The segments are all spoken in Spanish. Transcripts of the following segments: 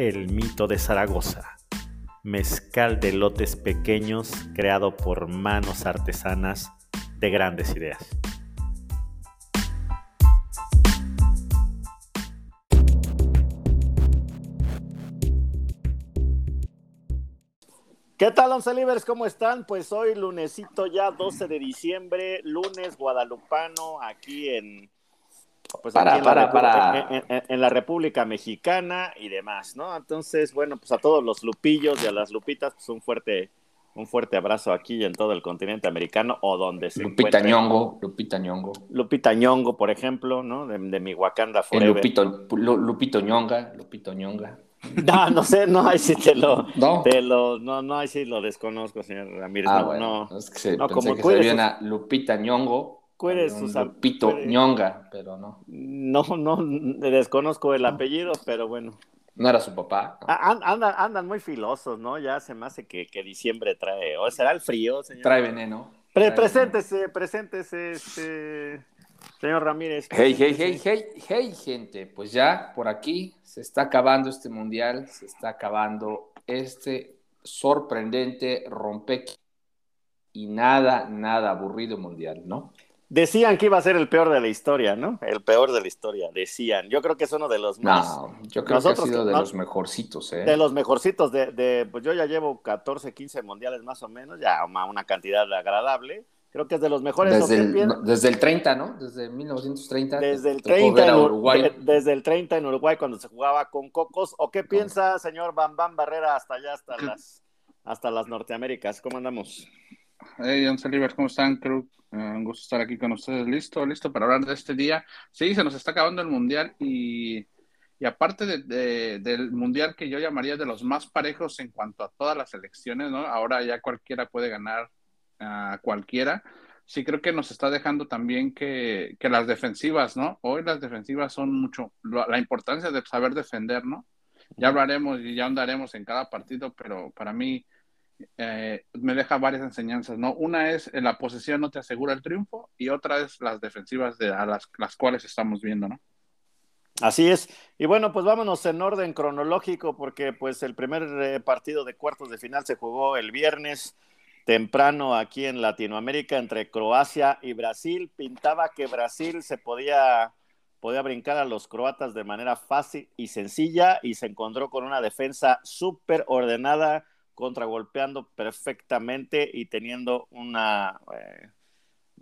El mito de Zaragoza, mezcal de lotes pequeños creado por manos artesanas de grandes ideas. ¿Qué tal, Once Libres? ¿Cómo están? Pues hoy, lunesito ya, 12 de diciembre, lunes guadalupano, aquí en, pues Para, aquí en, para, para. en- en- en la República Mexicana y demás, ¿no? Entonces, bueno, pues a todos los lupillos y a las lupitas, pues un fuerte, un fuerte abrazo aquí en todo el continente americano o donde se Lupita encuentren. Ñongo, Lupita Ñongo. Lupita Ñongo, por ejemplo, ¿no? De, de mi Wakanda El Forever. Lupito, Lu- Lupito Ñonga, Lupito Ñonga. No, no sé, no, ahí sí te lo, No. te lo, no, no, ahí sí lo desconozco, señor Ramírez. Ah, no, bueno. no. Es que se, No, pensé como que se una Lupita Ñongo. Am- Lupito cuide- Ñonga, pero no. No, no, desconozco el apellido, pero bueno. No era su papá. ¿no? Ah, an- Andan, andan muy filosos, ¿no? Ya se me hace que, que diciembre trae. ¿O será el frío, señor? Trae veneno. Pre- Trae preséntese, preséntese, este, señor Ramírez. Hey, hey, hey, hey, hey, gente. Pues ya por aquí se está acabando este mundial, se está acabando este sorprendente rompe y nada, nada aburrido mundial, ¿no? Decían que iba a ser el peor de la historia, ¿no? El peor de la historia, decían. Yo creo que es uno de los más, No, yo creo Nosotros que ha sido de no- los mejorcitos, ¿eh? de los mejorcitos de, de, pues yo ya llevo 14, 15 mundiales más o menos, ya una, una cantidad agradable. Creo que es de los mejores. ¿o Desde el, no, desde el 30, ¿no? Desde 1930. Desde el tocó 30 ver a en Ur- Uruguay. de- desde el 30 en Uruguay cuando se jugaba con Cocos. ¿O qué piensa, señor Bam Bam Barrera, hasta allá, hasta las, hasta las Norteaméricas? ¿Cómo andamos? Hey, Once Libres, ¿cómo están? Creo eh, un gusto estar aquí con ustedes. Listo, listo para hablar de este día. Sí, se nos está acabando el mundial y, y aparte de- de- del mundial que yo llamaría de los más parejos en cuanto a todas las elecciones, ¿no? Ahora ya cualquiera puede ganar a cualquiera. Sí, creo que nos está dejando también que, que las defensivas, ¿no? Hoy las defensivas son mucho, lo- la importancia de saber defender, ¿no? Ya hablaremos y ya andaremos en cada partido, pero para mí eh, me deja varias enseñanzas, ¿no? Una es eh, la posesión no te asegura el triunfo y otra es las defensivas de a las, las cuales estamos viendo, ¿no? Así es. Y bueno, pues vámonos en orden cronológico porque pues el primer eh, partido de cuartos de final se jugó el viernes temprano aquí en Latinoamérica entre Croacia y Brasil. Pintaba que Brasil se podía, podía brincar a los croatas de manera fácil y sencilla y se encontró con una defensa súper ordenada, contragolpeando perfectamente y teniendo una... eh,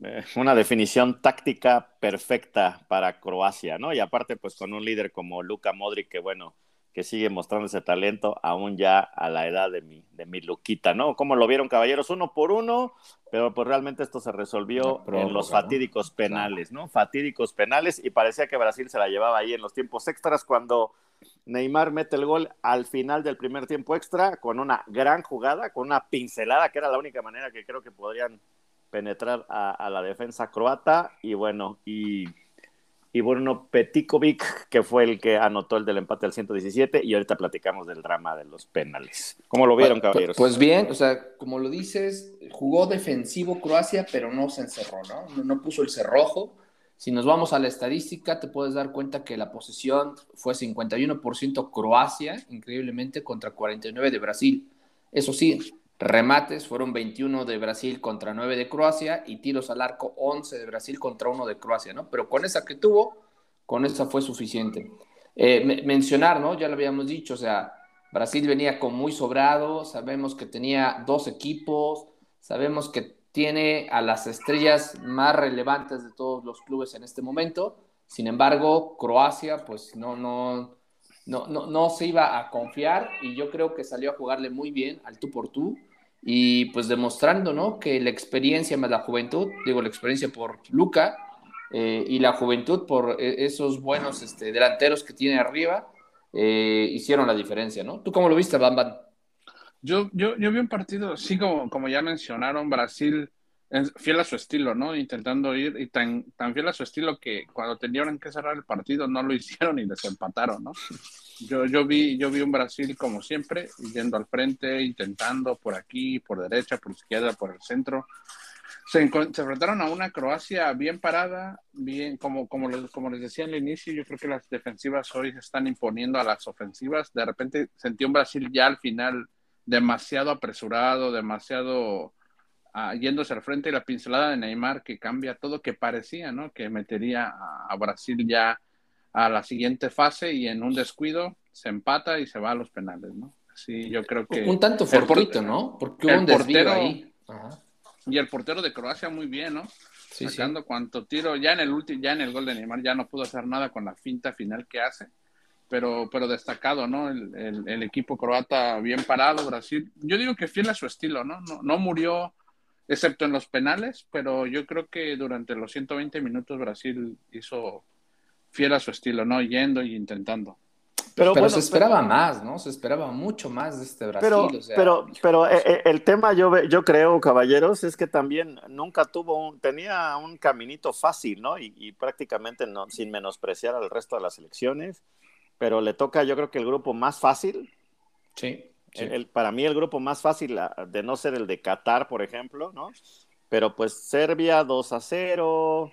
eh, una definición táctica perfecta para Croacia, ¿no? Y aparte, pues con un líder como Luka Modric, que bueno, que sigue mostrando ese talento aún ya a la edad de mi, de mi Luquita, ¿no? ¿Cómo lo vieron, caballeros? Uno por uno, pero pues realmente esto se resolvió prórroga, en los ¿no? fatídicos penales, ¿no? Fatídicos penales y parecía que Brasil se la llevaba ahí en los tiempos extras cuando Neymar mete el gol al final del primer tiempo extra con una gran jugada, con una pincelada, que era la única manera que creo que podrían penetrar a, a la defensa croata y bueno, y, y Bruno Petikovic, que fue el que anotó el del empate al 117 y ahorita platicamos del drama de los penales. ¿Cómo lo vieron, Pues- caballeros? Pues bien, o sea, como lo dices, jugó defensivo Croacia, pero no se encerró, ¿no? No, no puso el cerrojo. Si nos vamos a la estadística, te puedes dar cuenta que la posesión fue 51% Croacia, increíblemente, contra 49% de Brasil. Eso sí, remates fueron 21 de Brasil contra 9 de Croacia y tiros al arco 11 de Brasil contra 1 de Croacia, ¿no? Pero con esa que tuvo, con esa fue suficiente. Eh, me- mencionar, ¿no? Ya lo habíamos dicho, o sea, Brasil venía con muy sobrado, sabemos que tenía dos equipos, sabemos que tiene a las estrellas más relevantes de todos los clubes en este momento. Sin embargo, Croacia, pues no, no, no, no, no se iba a confiar y yo creo que salió a jugarle muy bien al tú por tú y pues demostrando, ¿no? Que la experiencia más la juventud, digo la experiencia por Luca eh, y la juventud por eh, esos buenos este, delanteros que tiene arriba, eh, hicieron la diferencia, ¿no? ¿Tú cómo lo viste, Bam Bam? Yo, yo, yo vi un partido, sí, como, como ya mencionaron, Brasil fiel a su estilo, ¿no? Intentando ir y tan, tan fiel a su estilo que cuando tenían que cerrar el partido no lo hicieron y les empataron, ¿no? Yo, yo, vi, yo vi un Brasil como siempre, yendo al frente, intentando por aquí, por derecha, por izquierda, por el centro. Se, enfrentaron a una Croacia bien parada, bien, como, como, les, como les decía al inicio, yo creo que las defensivas hoy se están imponiendo a las ofensivas. De repente sentí un Brasil ya al final demasiado apresurado, demasiado yéndose al frente y la pincelada de Neymar que cambia todo, que parecía, ¿no? Que metería a, Brasil ya a la siguiente fase y en un descuido se empata y se va a los penales, ¿no? Sí, yo creo que... Un tanto fortuito, ¿no? Porque hubo un portero, ahí. Y el portero de Croacia muy bien, ¿no? Sí, Sacando cuanto tiro, ya en el último, ya en el gol de Neymar ya no pudo hacer nada con la finta final que hace pero, pero destacado, ¿no? El, el, equipo croata bien parado, Brasil. Yo digo que fiel a su estilo, ¿no? No, no murió, excepto en los penales, pero yo creo que durante los 120 minutos Brasil hizo fiel a su estilo, ¿no? Yendo y intentando. Pero, se esperaba más, ¿no? Se esperaba mucho más de este Brasil. Pero, pero, pero eh, eh, el tema, yo, yo creo, caballeros, es que también nunca tuvo un, tenía un caminito fácil, ¿no? Y, y prácticamente no, sin menospreciar al resto de las elecciones pero le toca yo creo que el grupo más fácil. Sí. El, para mí el grupo más fácil de no ser el de Qatar, por ejemplo, ¿no? Pero pues Serbia 2 a 0,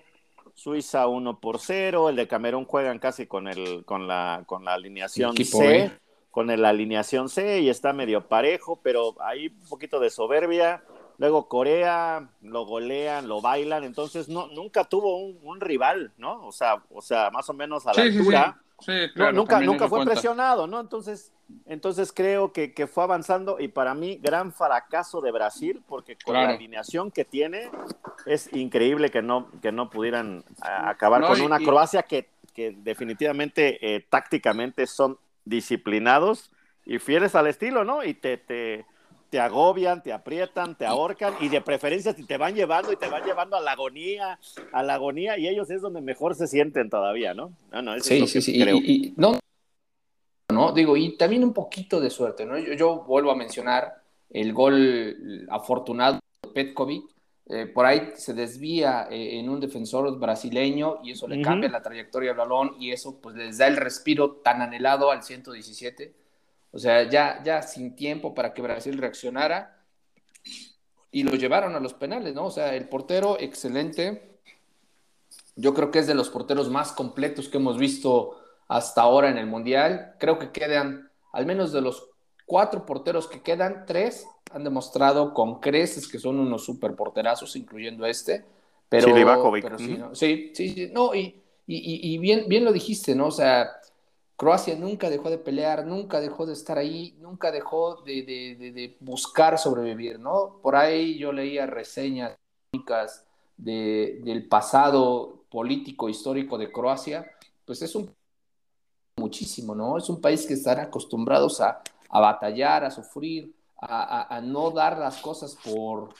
Suiza 1 por 0, el de Camerún juegan casi con el con la con la alineación C, con la alineación C y está medio parejo, pero hay un poquito de soberbia. Luego Corea lo golean, lo bailan, entonces no nunca tuvo un, rival, ¿no? O sea, o sea, más o menos a la altura. Sí, claro, nunca, nunca fue presionado, ¿no? Entonces, entonces creo que, que, fue avanzando y para mí gran fracaso de Brasil porque con la alineación que tiene es increíble que no, que no pudieran acabar con una Croacia que, que definitivamente eh, tácticamente son disciplinados y fieles al estilo, ¿no? Y te, te, te agobian, te aprietan, te ahorcan y de preferencia te van llevando y te van llevando a la agonía, a la agonía y ellos es donde mejor se sienten todavía, ¿no? no, sí, sí, sí, Y, no, no, digo, y también un poquito de suerte, ¿no? Yo, vuelvo a mencionar el gol afortunado de Petkovic, eh, por ahí se desvía eh, en un defensor brasileño y eso le cambia la trayectoria del balón y eso pues les da el respiro tan anhelado al 117 o sea, ya, ya sin tiempo para que Brasil reaccionara y lo llevaron a los penales, ¿no? O sea, el portero excelente. Yo creo que es de los porteros más completos que hemos visto hasta ahora en el Mundial. Creo que quedan, al menos de los cuatro porteros que quedan, tres han demostrado con creces que son unos super porterazos, incluyendo este. Pero, sí, sí, sí, sí, no, y, y, y, bien, bien lo dijiste, ¿no? O sea, Croacia nunca dejó de pelear, nunca dejó de estar ahí, nunca dejó de, buscar sobrevivir, ¿no? Por ahí yo leía reseñas del pasado político histórico de Croacia, pues es un muchísimo, ¿no? Es un país que están acostumbrados a, batallar, a sufrir, a, no dar las cosas por,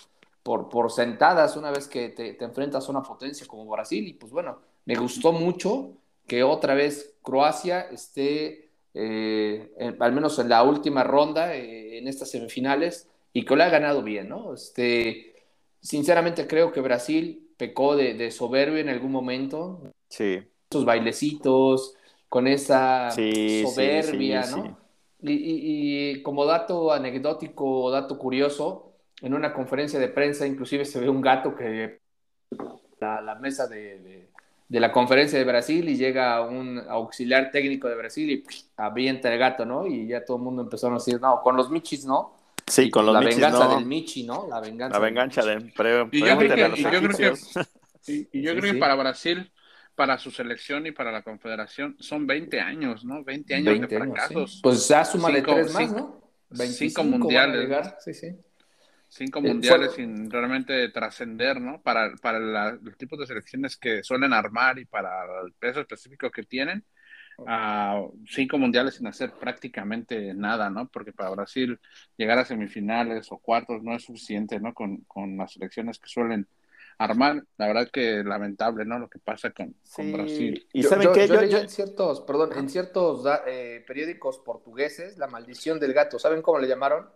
por, sentadas una vez que te, te enfrentas a una potencia como Brasil y pues bueno, me gustó mucho que otra vez Croacia esté, eh, al menos en la última ronda, eh, en estas semifinales, y que lo ha ganado bien, ¿no? Este, sinceramente creo que Brasil pecó de, soberbio en algún momento. Sí. Esos bailecitos, con esa soberbia, ¿no? Y, como dato anecdótico o dato curioso, en una conferencia de prensa inclusive se ve un gato que la, la mesa de de la conferencia de Brasil y llega un auxiliar técnico de Brasil y avienta el gato, ¿no? Y ya todo el mundo empezó a decir, no, con los Michis, ¿no? Sí, con los la Michis, La venganza del Michi, ¿no? La venganza. La venganza del... Pre, y, yo creo que, y yo creo que, y yo creo que para Brasil, para su selección y para la confederación, son 20 años, ¿no? 20 años de fracasos. Pues ya súmale tres más, ¿no? 25 mundiales. Sí, sí cinco eh, mundiales sin realmente trascender, ¿no? Para, para los tipos de selecciones que suelen armar y para el peso específico que tienen, cinco mundiales sin hacer prácticamente nada, ¿no? Porque para Brasil llegar a semifinales o cuartos no es suficiente, ¿no? Con, con las selecciones que suelen armar, la verdad que lamentable, ¿no? Lo que pasa con, Brasil. Y saben que yo, en ciertos, perdón, en ciertos eh, periódicos portugueses, la maldición del gato, ¿saben cómo le llamaron?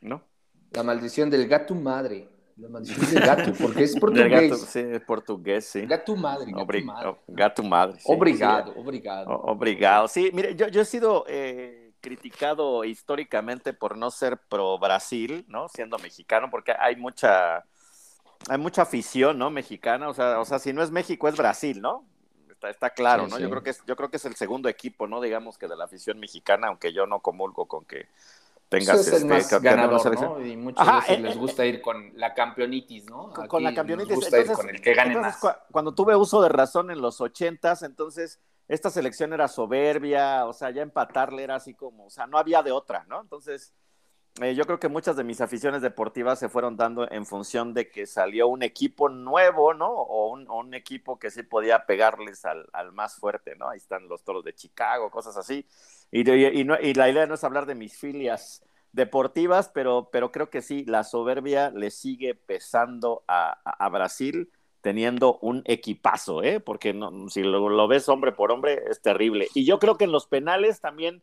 ¿No? La maldición del gato madre. La maldición del gato, porque es portugués. Gato, sí, portugués, sí. Gato madre. Gato madre. gato madre. Sí, obrigado, sí. obrigado. O obrigado. Sí, mire, yo, yo he sido eh, criticado históricamente por no ser pro Brasil, ¿no? Siendo mexicano, porque hay mucha, hay mucha afición, ¿no? Mexicana, o sea, o sea, si no es México es Brasil, ¿no? Está, está claro, Sí, ¿no? sí. Yo creo que es, yo creo que es el segundo equipo, ¿no? Digamos que de la afición mexicana, aunque yo no comulgo con que tengas este, campeón de una ganador, selección. ¿no? Y muchas Ajá, veces eh, les eh, gusta ir con la campeonitis, ¿no? con, con la. Nos gusta ir Entonces- con el que gane entonces, más. cua- cuando tuve uso de razón en los ochentas, entonces esta selección era soberbia, o sea, ya empatarle era así como, o sea, no había de otra, ¿no? Entonces, eh, yo creo que muchas de mis aficiones deportivas se fueron dando en función de que salió un equipo nuevo, ¿no? O un, equipo que sí podía pegarles al, más fuerte, ¿no? Ahí están los toros de Chicago, cosas así. Y, no- y la idea no es hablar de mis filias deportivas, pero, creo que sí, la soberbia le sigue pesando a, Brasil teniendo un equipazo, ¿eh? Porque no, si lo ves hombre por hombre es terrible. Y yo creo que en los penales también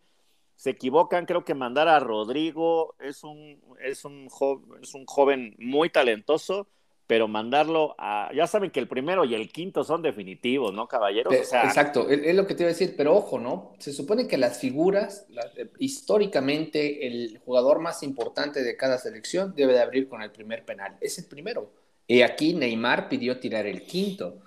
se equivocan, creo que mandar a Rodrigo es un, es un, jo- es un joven muy talentoso, pero mandarlo a, ya saben que el primero y el quinto son definitivos, ¿no, caballeros? O sea, Exacto, es, lo que te iba a decir, pero ojo, ¿no? Se supone que las figuras, la- eh, históricamente, el jugador más importante de cada selección debe de abrir con el primer penal. Es el primero. Y aquí Neymar pidió tirar el quinto.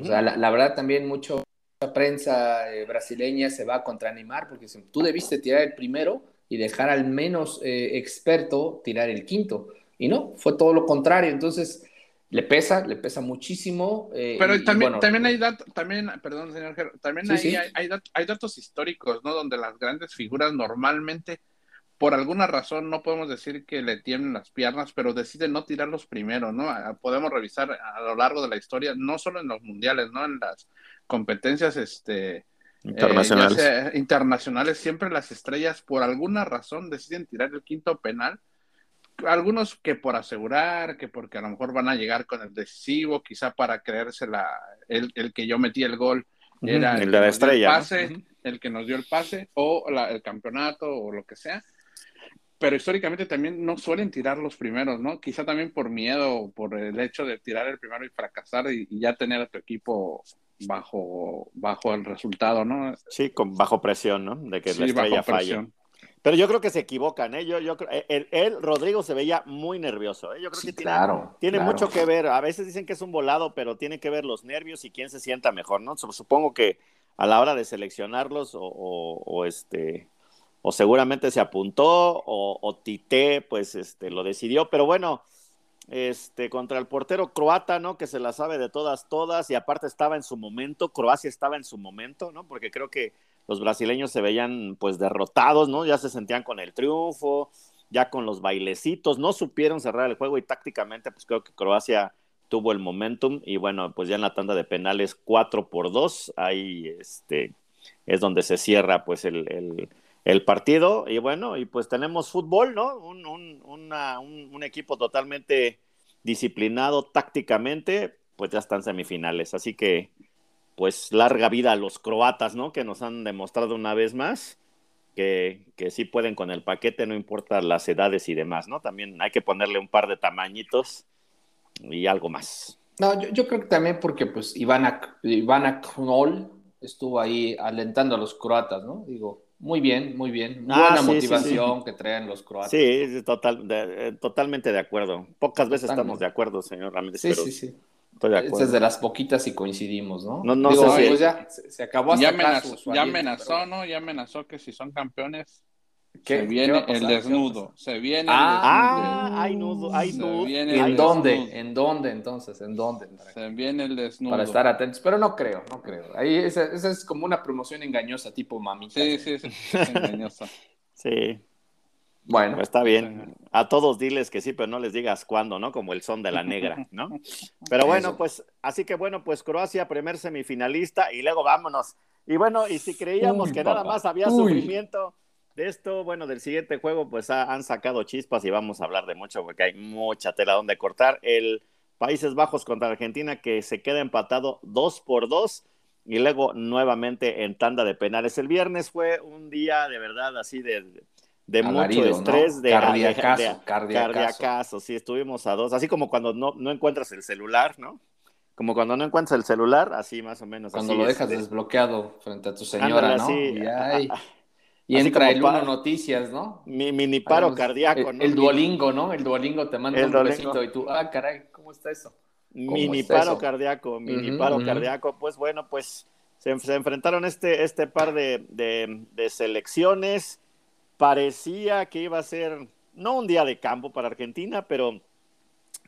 O sea, la, la verdad también mucho, mucha prensa eh, brasileña se va contra Neymar porque dicen, tú debiste tirar el primero y dejar al menos eh, experto tirar el quinto. Y no, fue todo lo contrario. Entonces, le pesa, le pesa muchísimo. eh, Pero y- y también, bueno, también hay datos, también, perdón, señor también Sí, ahí sí. Hay, hay, dat- hay datos históricos, ¿no? Donde las grandes figuras normalmente, por alguna razón, no podemos decir que le tiemblen las piernas, pero deciden no tirarlos primero, ¿no? Podemos revisar a lo largo de la historia, no solo en los mundiales, ¿no? En las competencias, este, internacionales. eh, sea internacionales, siempre las estrellas, por alguna razón, deciden tirar el quinto penal. Algunos que por asegurar, que porque a lo mejor van a llegar con el decisivo, quizá para creerse la, el, el que yo metí el gol era el de la estrella. ¿no? pase, el que nos dio el pase, o la- el campeonato, o lo que sea. Pero históricamente también no suelen tirar los primeros, ¿no? Quizá también por miedo, por el hecho de tirar el primero y fracasar y, y ya tener a tu equipo bajo, bajo el resultado, ¿no? Sí, con, bajo presión, ¿no? De que la Sí, bajo estrella falle. Pero yo creo que se equivocan, ¿eh? Yo, yo creo, él, él, Rodrigo, se veía muy nervioso, ¿eh? Yo creo Sí, que tiene, claro, tiene claro. mucho que ver. A veces dicen que es un volado, pero tiene que ver los nervios y quién se sienta mejor, ¿no? Sup- Supongo que a la hora de seleccionarlos o, o- o, este o seguramente se apuntó o, o Tite pues este lo decidió, pero bueno, este contra el portero croata, ¿no? Que se la sabe de todas todas y aparte estaba en su momento, Croacia estaba en su momento, ¿no? Porque creo que los brasileños se veían pues derrotados, ¿no? Ya se sentían con el triunfo, ya con los bailecitos, no supieron cerrar el juego y tácticamente pues creo que Croacia tuvo el momentum y bueno, pues ya en la tanda de penales 4 por 2, ahí este es donde se cierra pues el, el, el partido y bueno, y pues tenemos fútbol, ¿no? Un, un, una, un, un equipo totalmente disciplinado tácticamente, pues ya están semifinales, así que pues larga vida a los croatas, ¿no? Que nos han demostrado una vez más que, que sí pueden con el paquete, no importa las edades y demás, ¿no? También hay que ponerle un par de tamañitos y algo más. No, yo, yo creo que también porque pues Ivana, Ivana Knoll estuvo ahí alentando a los croatas, ¿no? Digo, muy bien, muy bien. Ah, Buena sí, sí, motivación que traen los croatas. Sí, total, de- eh, totalmente de acuerdo. Pocas veces Totalmente. estamos de acuerdo, señor Ramírez, sí, pero sí. sí. estoy de acuerdo. es de las poquitas y coincidimos, ¿no? No, no Digo, sé si- pues ya se, se acabó hasta Ya amenazó, su- su ya amenazó, pero- ¿no? Ya amenazó que si son campeones, ¿Qué- se viene el ¿Qué va a desnudo. Se viene Ah, el hay nudo, hay Se nudo. viene ¿Y el hay en desnudo. dónde? ¿En dónde entonces? ¿En dónde? desnudo. Se viene el desnudo. Para estar atentos, pero no creo, no creo. Ahí esa, esa es como una promoción engañosa, tipo mamita. Sí, sí, sí. es engañoso. Sí, Bueno, está bien. A todos diles que sí, pero no les digas cuándo, ¿no? Como el son de la negra, ¿no? Pero bueno, pues, así que bueno, pues Croacia, primer semifinalista, y luego vámonos. Y bueno, y si creíamos Uy, que nada más había Uy. sufrimiento de esto, bueno, del siguiente juego, pues ha- han sacado chispas y vamos a hablar de mucho porque hay mucha tela donde cortar. El Países Bajos contra Argentina que se queda empatado dos por dos y luego nuevamente en tanda de penales. El viernes fue un día de verdad así de, de mucho estrés, de cardiacazo, cardiacazo. sí, estuvimos a dos, así como cuando no, no encuentras el celular, ¿no? Como cuando no encuentras el celular, así más o menos. Cuando lo dejas desbloqueado frente a tu señora, ¿no? y, entra el Uno Noticias, ¿no? Mi mini paro cardíaco, ¿no? El Duolingo, ¿no? El Duolingo te manda un besito y tú, ah, caray, ¿cómo está eso? Mini paro cardíaco, mini paro cardíaco. Pues bueno, pues se, enfrentaron este, este par de, de selecciones parecía que iba a ser, no un día de campo para Argentina, pero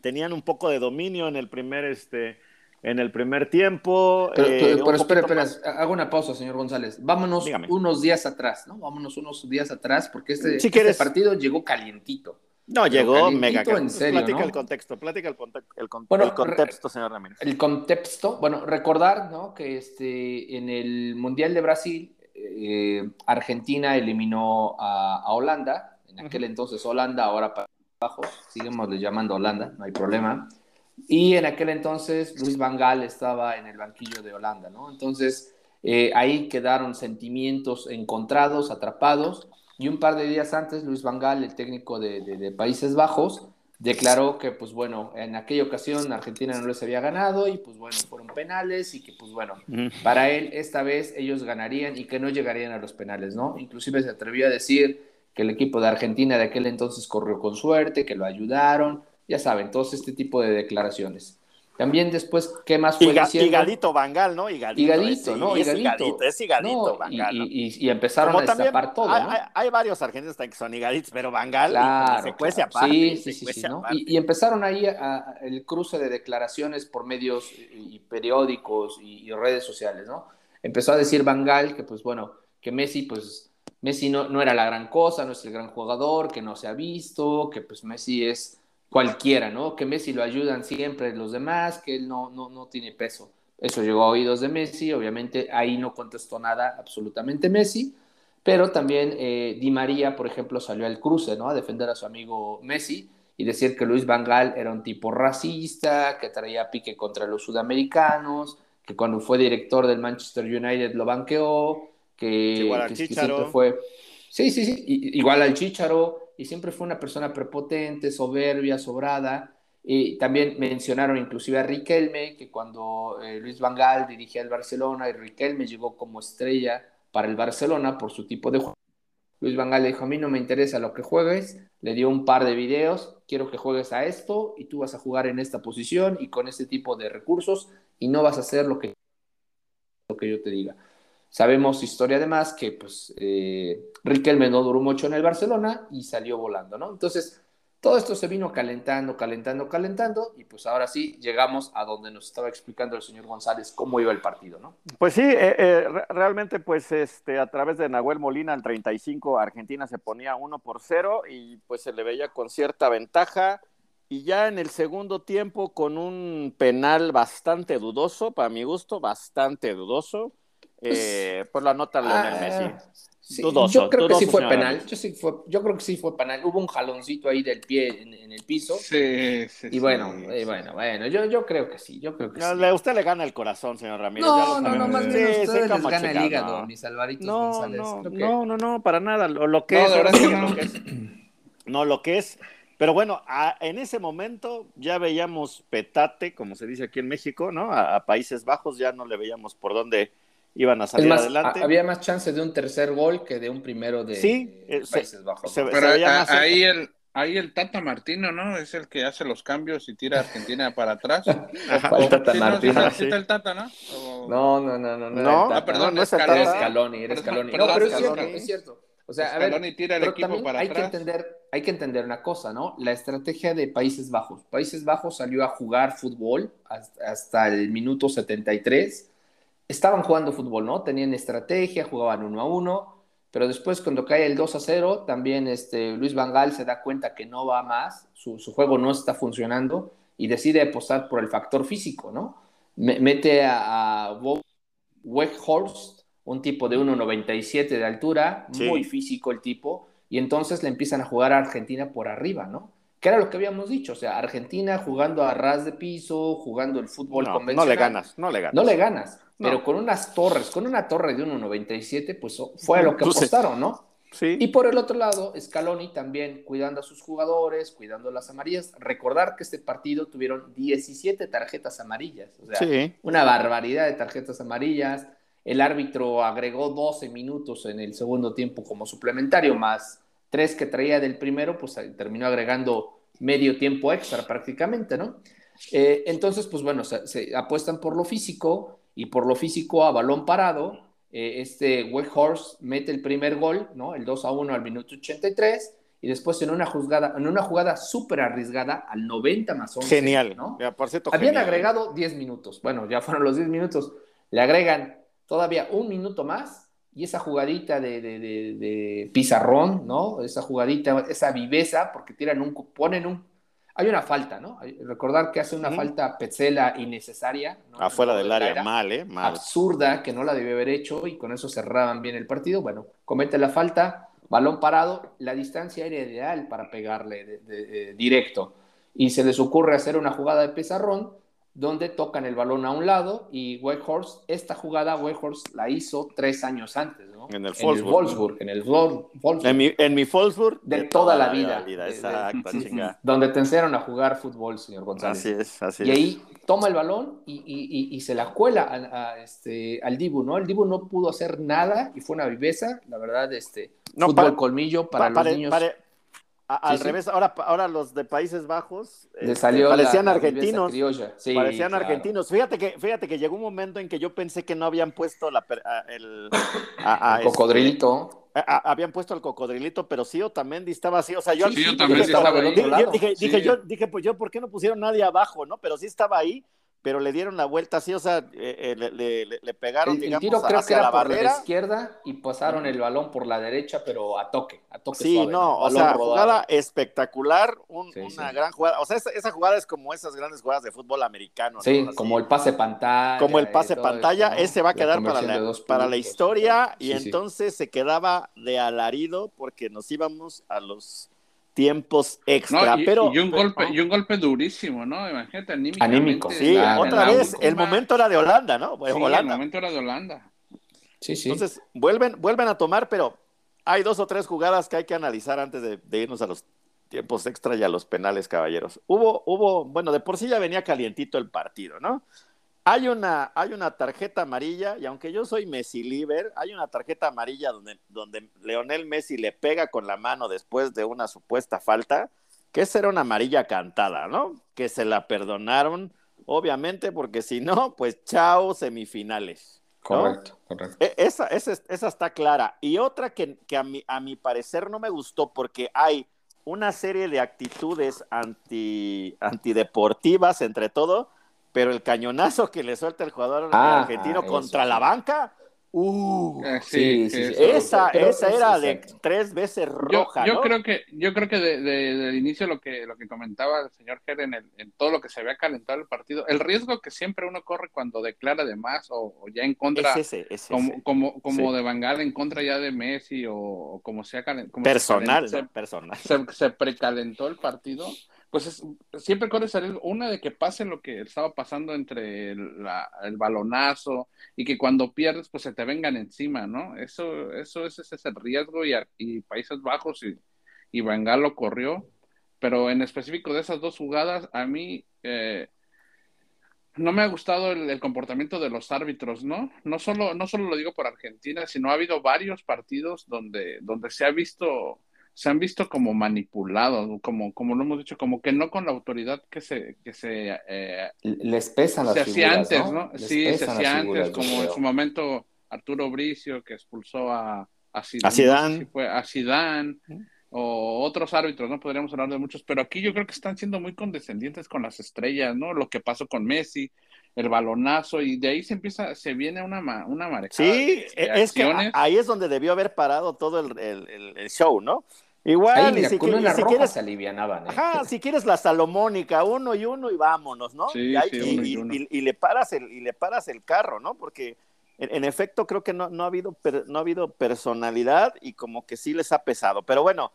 tenían un poco de dominio en el primer, este, en el primer tiempo. Pero, eh, espera, espera, hago una pausa, señor González. Vámonos unos días atrás, ¿no? Vámonos unos días atrás, porque este, este partido llegó calientito. No, llegó mega en serio, Platica el contexto, platica el, el, contexto, señor Ramírez. El contexto, bueno, recordar, ¿no? Que este, en el Mundial de Brasil, eh, Argentina eliminó a, Holanda, en aquel entonces Holanda, ahora para abajo, seguimos llamando Holanda, no hay problema. Y en aquel entonces Luis Van Gaal estaba en el banquillo de Holanda, ¿no? Entonces eh, ahí quedaron sentimientos encontrados, atrapados. Y un par de días antes, Luis Van Gaal, el técnico de Países Bajos, declaró que, pues bueno, en aquella ocasión Argentina no les había ganado y pues bueno, fueron penales y que pues bueno, para él esta vez ellos ganarían y que no llegarían a los penales, ¿no? Inclusive se atrevió a decir que el equipo de Argentina de aquel entonces corrió con suerte, que lo ayudaron, ya saben, todos este tipo de declaraciones. También después, ¿qué más fue Higa, Higadito Bangal, ¿no? Higadito, ¿no? Es higadito, es higadito Bangal. Y, y, empezaron a destapar todo, hay, ¿no? hay, varios argentinos que son higaditos, pero Bangal claro, se cuece aparte. Sí, sí, sí, sí ¿no? y, empezaron ahí a, el cruce de declaraciones por medios y periódicos y, redes sociales, ¿no? Empezó a decir Bangal que, pues bueno, que Messi, pues Messi no, no era la gran cosa, no es el gran jugador, que no se ha visto, que pues Messi es cualquiera, ¿no? Que Messi lo ayudan siempre los demás, que él no, no, no tiene peso. Eso llegó a oídos de Messi, obviamente ahí no contestó nada absolutamente Messi, pero también eh, Di María, por ejemplo, salió al cruce, ¿no? A defender a su amigo Messi y decir que Luis Van Gaal era un tipo racista, que traía pique contra los sudamericanos, que cuando fue director del Manchester United lo banqueó, que, igual siempre fue... Sí, sí, sí, igual al Chicharo, y siempre fue una persona prepotente, soberbia, sobrada. Y también mencionaron inclusive a Riquelme, que cuando eh, Luis Van Gaal dirigía el Barcelona y Riquelme llegó como estrella para el Barcelona por su tipo de juego. Luis Van Gaal le dijo, a mí no me interesa lo que juegues, le dio un par de videos, quiero que juegues a esto y tú vas a jugar en esta posición y con este tipo de recursos y no vas a hacer lo que, lo que yo te diga. Sabemos historia además que pues eh, Riquelme no duró mucho en el Barcelona y salió volando, ¿no? Entonces, todo esto se vino calentando, calentando, calentando y pues ahora sí llegamos a donde nos estaba explicando el señor González cómo iba el partido, ¿no? Pues sí, eh, eh, realmente pues este, a través de Nahuel Molina al 35 Argentina se ponía 1 por 0 y pues se le veía con cierta ventaja y ya en el segundo tiempo con un penal bastante dudoso, para mi gusto, bastante dudoso eh, pues la nota Lionel ah, Messi. yo creo que sí fue penal. Yo, sí fue, yo creo que sí fue penal. Hubo un jaloncito ahí del pie en, el piso. Sí, sí. Y bueno, eh, bueno, bueno, yo, yo creo que sí. Yo creo que sí. usted le gana el corazón, señor Ramírez. No, no, no, más bien sí, ustedes les gana el hígado, mis Alvaritos no, González. No, no, no, no, para nada. Lo, que es, lo que es. No, lo que es. Pero bueno, en ese momento ya veíamos petate, como se dice aquí en México, ¿no? a Países Bajos ya no le veíamos por dónde iban a salir adelante. Había más chance de un tercer gol que de un primero de, sí, eh, Países Bajos. Pero ahí el, ahí el Tata Martino, ¿no? Es el que hace los cambios y tira a Argentina para atrás. el Tata Martino. ¿no? el Tata, ¿no? No, no, no, no. No, ah, perdón, no es Scaloni. Eres Scaloni, No, pero es cierto, es cierto. O sea, a ver, tira el equipo para hay atrás. que entender, hay que entender una cosa, ¿no? La estrategia de Países Bajos. Países Bajos salió a jugar fútbol hasta, hasta el minuto 73 estaban jugando fútbol, ¿no? Tenían estrategia, jugaban uno a uno, pero después cuando cae el 2 a 0, también este, Luis Vangal se da cuenta que no va más, su, juego no está funcionando y decide apostar por el factor físico, ¿no? mete a, a Weghorst, un tipo de 1,97 de altura, muy físico el tipo, y entonces le empiezan a jugar a Argentina por arriba, ¿no? Que era lo que habíamos dicho, o sea, Argentina jugando a ras de piso, jugando el fútbol convencional. No le ganas, no le ganas. No le ganas, pero con unas torres, con una torre de 1.97, pues fue lo que apostaron, ¿no? Sí. Y por el otro lado, Scaloni también cuidando a sus jugadores, cuidando las amarillas. Recordar que este partido tuvieron 17 tarjetas amarillas, o sea, una barbaridad de tarjetas amarillas. El árbitro agregó 12 minutos en el segundo tiempo como suplementario, más tres que traía del primero, pues terminó agregando medio tiempo extra prácticamente, ¿no? Eh, entonces, pues bueno, se, apuestan por lo físico y por lo físico a balón parado. Eh, este Horse mete el primer gol, ¿no? El 2 a 1 al minuto 83 y después en una jugada, en una jugada súper arriesgada al 90 más 11. Genial, ¿no? Habían agregado 10 minutos. Bueno, ya fueron los 10 minutos. Le agregan todavía un minuto más y esa jugadita de, de, pizarrón, ¿no? Esa jugadita, esa viveza, porque tiran un, ponen un hay una falta, ¿no? Recordar que hace una falta Petzela innecesaria. ¿no? Afuera del área, mal, ¿eh? Mal. Absurda, que no la debió haber hecho y con eso cerraban bien el partido. Bueno, comete la falta, balón parado, la distancia era ideal para pegarle directo. Y se les ocurre hacer una jugada de pizarrón donde tocan el balón a un lado y Whitehorse, esta jugada Whitehorse la hizo tres años antes, ¿no? En el Wolfsburg. En el Wolfsburg. En, mi, en mi Wolfsburg. De, toda, la vida. exacto, donde te enseñaron a jugar fútbol, señor González. Así es, así y ahí toma el balón y, y, y, se la cuela a, este, al Dibu, ¿no? El Dibu no pudo hacer nada y fue una viveza, la verdad, este, no, fútbol colmillo para, los niños al revés, ahora, ahora los de Países Bajos este, parecían argentinos. parecían argentinos. Fíjate que, fíjate que llegó un momento en que yo pensé que no habían puesto la, el, este, cocodrilito. habían puesto el cocodrilito, pero sí Otamendi estaba así. O sea, yo, sí, yo también estaba Dije, dije, yo, dije, pues yo, ¿por qué no pusieron nadie abajo? ¿no? Pero sí estaba ahí pero le dieron la vuelta así, o sea, eh, eh, le, pegaron, el, digamos, el tiro creo que era la por la izquierda y pasaron el balón por la derecha, pero a toque, a toque Sí, no, o sea, jugada espectacular, una gran jugada, o sea, esa, jugada es como esas grandes jugadas de fútbol americano. Sí, como el pase pantalla. Como el pase pantalla, ese va a quedar para la, para la historia y entonces se quedaba de alarido porque nos íbamos a los tiempos extra. y, pero, y un golpe, y un golpe durísimo, ¿no? Imagínate, anímico. Sí, otra vez, el momento era de Holanda, ¿no? sí, el momento era de Holanda. Sí, sí. Entonces, vuelven, vuelven a tomar, pero hay dos o tres jugadas que hay que analizar antes de, de, irnos a los tiempos extra y a los penales, caballeros. Hubo, hubo, bueno, de por sí ya venía calientito el partido, ¿no? Hay una, hay una tarjeta amarilla, y aunque yo soy Messi Liver, hay una tarjeta amarilla donde, donde Leonel Messi le pega con la mano después de una supuesta falta, que esa era una amarilla cantada, ¿no? Que se la perdonaron, obviamente, porque si no, pues chao, semifinales. Correcto, correcto. E, esa, esa, esa, está clara. Y otra que, que a, mi, a mi parecer no me gustó porque hay una serie de actitudes anti, antideportivas, entre todo, pero el cañonazo que le suelta el jugador ah, argentino contra la banca, Uh, sí, sí, esa, esa era de tres veces roja. Yo, creo que, yo creo que de, del inicio lo que, lo que comentaba el señor Ger en, en, todo lo que se había calentado el partido, el riesgo que siempre uno corre cuando declara de más o, ya en contra, como, como, como de Bangal en contra ya de Messi o, como sea personal, personal. Se, se, precalentó el partido pues siempre corre salir una de que pase lo que estaba pasando entre el, balonazo y que cuando pierdes pues se te vengan encima, ¿no? Eso, eso ese es el riesgo y, y Países Bajos y, y lo corrió, pero en específico de esas dos jugadas a mí eh, no me ha gustado el, el, comportamiento de los árbitros, ¿no? No solo, no solo lo digo por Argentina, sino ha habido varios partidos donde, donde se ha visto se han visto como manipulados, como, como lo hemos dicho, como que no con la autoridad que se, que se eh, les pesan las se hacía antes, ¿no? sí, se hacía antes, como en su momento Arturo Bricio que expulsó a, a Zidane, a Zidane, o otros árbitros, ¿no? Podríamos hablar de muchos, pero aquí yo creo que están siendo muy condescendientes con las estrellas, ¿no? Lo que pasó con Messi, el balonazo, y de ahí se empieza, se viene una, una marejada. Sí, e, es que ahí es donde debió haber parado todo el, el, el show, ¿no? Igual, y si, quieres, se alivianaban. ¿eh? Ajá, si quieres la salomónica, uno y uno y vámonos, ¿no? Sí, y, y, le paras el, y le paras el carro, ¿no? Porque en, efecto creo que no, no, ha habido no ha habido personalidad y como que sí les ha pesado. Pero bueno,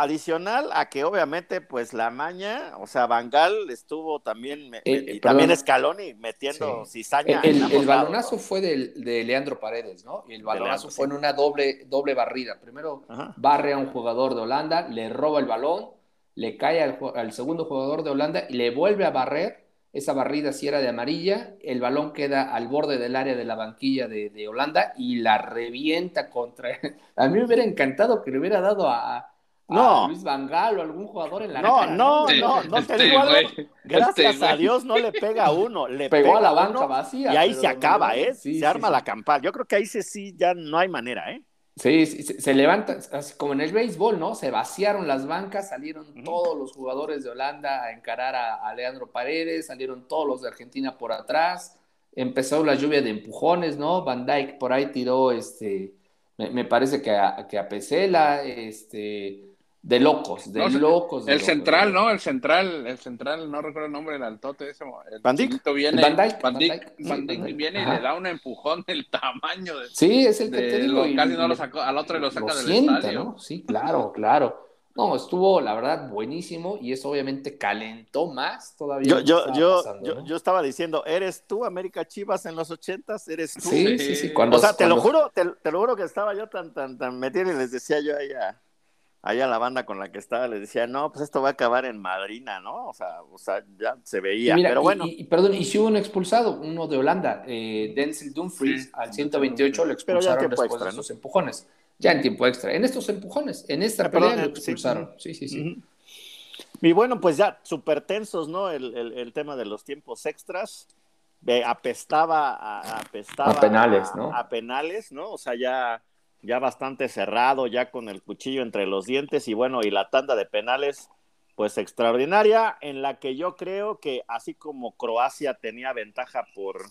Adicional a que obviamente pues la maña, o sea, Bangal estuvo también, eh, y también Scaloni metiendo cizaña. El, el, balonazo fue de, Leandro Paredes, ¿no? Y el balonazo fue en una doble, doble barrida. Primero barre a un jugador de Holanda, le roba el balón, le cae al, al segundo jugador de Holanda y le vuelve a barrer esa barrida si era de amarilla, el balón queda al borde del área de la banquilla de, Holanda y la revienta contra... A mí me hubiera encantado que le hubiera dado a, Luis Vangal o algún jugador en la No, no, no, no te digo algo. Gracias a Dios no le pega a uno, le pegó a la banca vacía. Y ahí se acaba, ¿eh? se arma la campal. Yo creo que ahí sí ya no hay manera, ¿eh? Sí, se, levanta, como en el béisbol, ¿no? Se vaciaron las bancas, salieron todos los jugadores de Holanda a encarar a, Leandro Paredes, salieron todos los de Argentina por atrás, empezó la lluvia de empujones, ¿no? Van Dyke por ahí tiró, este, me, parece que a, que a Pesela, este, de locos, de locos. el central, ¿no? El central, el central, no recuerdo el nombre del altote ese. El Van Viene, Van Van viene y le da un empujón del tamaño de. Sí, es el que te digo. casi no lo sacó, al otro lo saca del estadio. ¿no? Sí, claro, claro. No, estuvo, la verdad, buenísimo y eso obviamente calentó más todavía. Yo, yo, yo, yo, yo, estaba diciendo, ¿eres tú América Chivas en los ochentas? ¿Eres tú? Sí, sí, sí. Cuando, o sea, te lo juro, te, te, lo juro que estaba yo tan, tan, tan metido y les decía yo a ella a la banda con la que estaba le decía, no, pues esto va a acabar en Madrina, ¿no? O sea, o sea ya se veía, pero bueno. Y, perdón, y si hubo un expulsado, uno de Holanda, eh, Denzel Dumfries, al 128 lo expulsaron después de esos empujones. Ya en tiempo extra. En estos empujones, en esta ah, pelea lo expulsaron. Sí, sí, sí. Y bueno, pues ya súper tensos, ¿no? El, el, tema de los tiempos extras. apestaba, a, apestaba a penales, ¿no? A penales, ¿no? O sea, ya ya bastante cerrado, ya con el cuchillo entre los dientes y bueno, y la tanda de penales, pues extraordinaria, en la que yo creo que así como Croacia tenía ventaja por,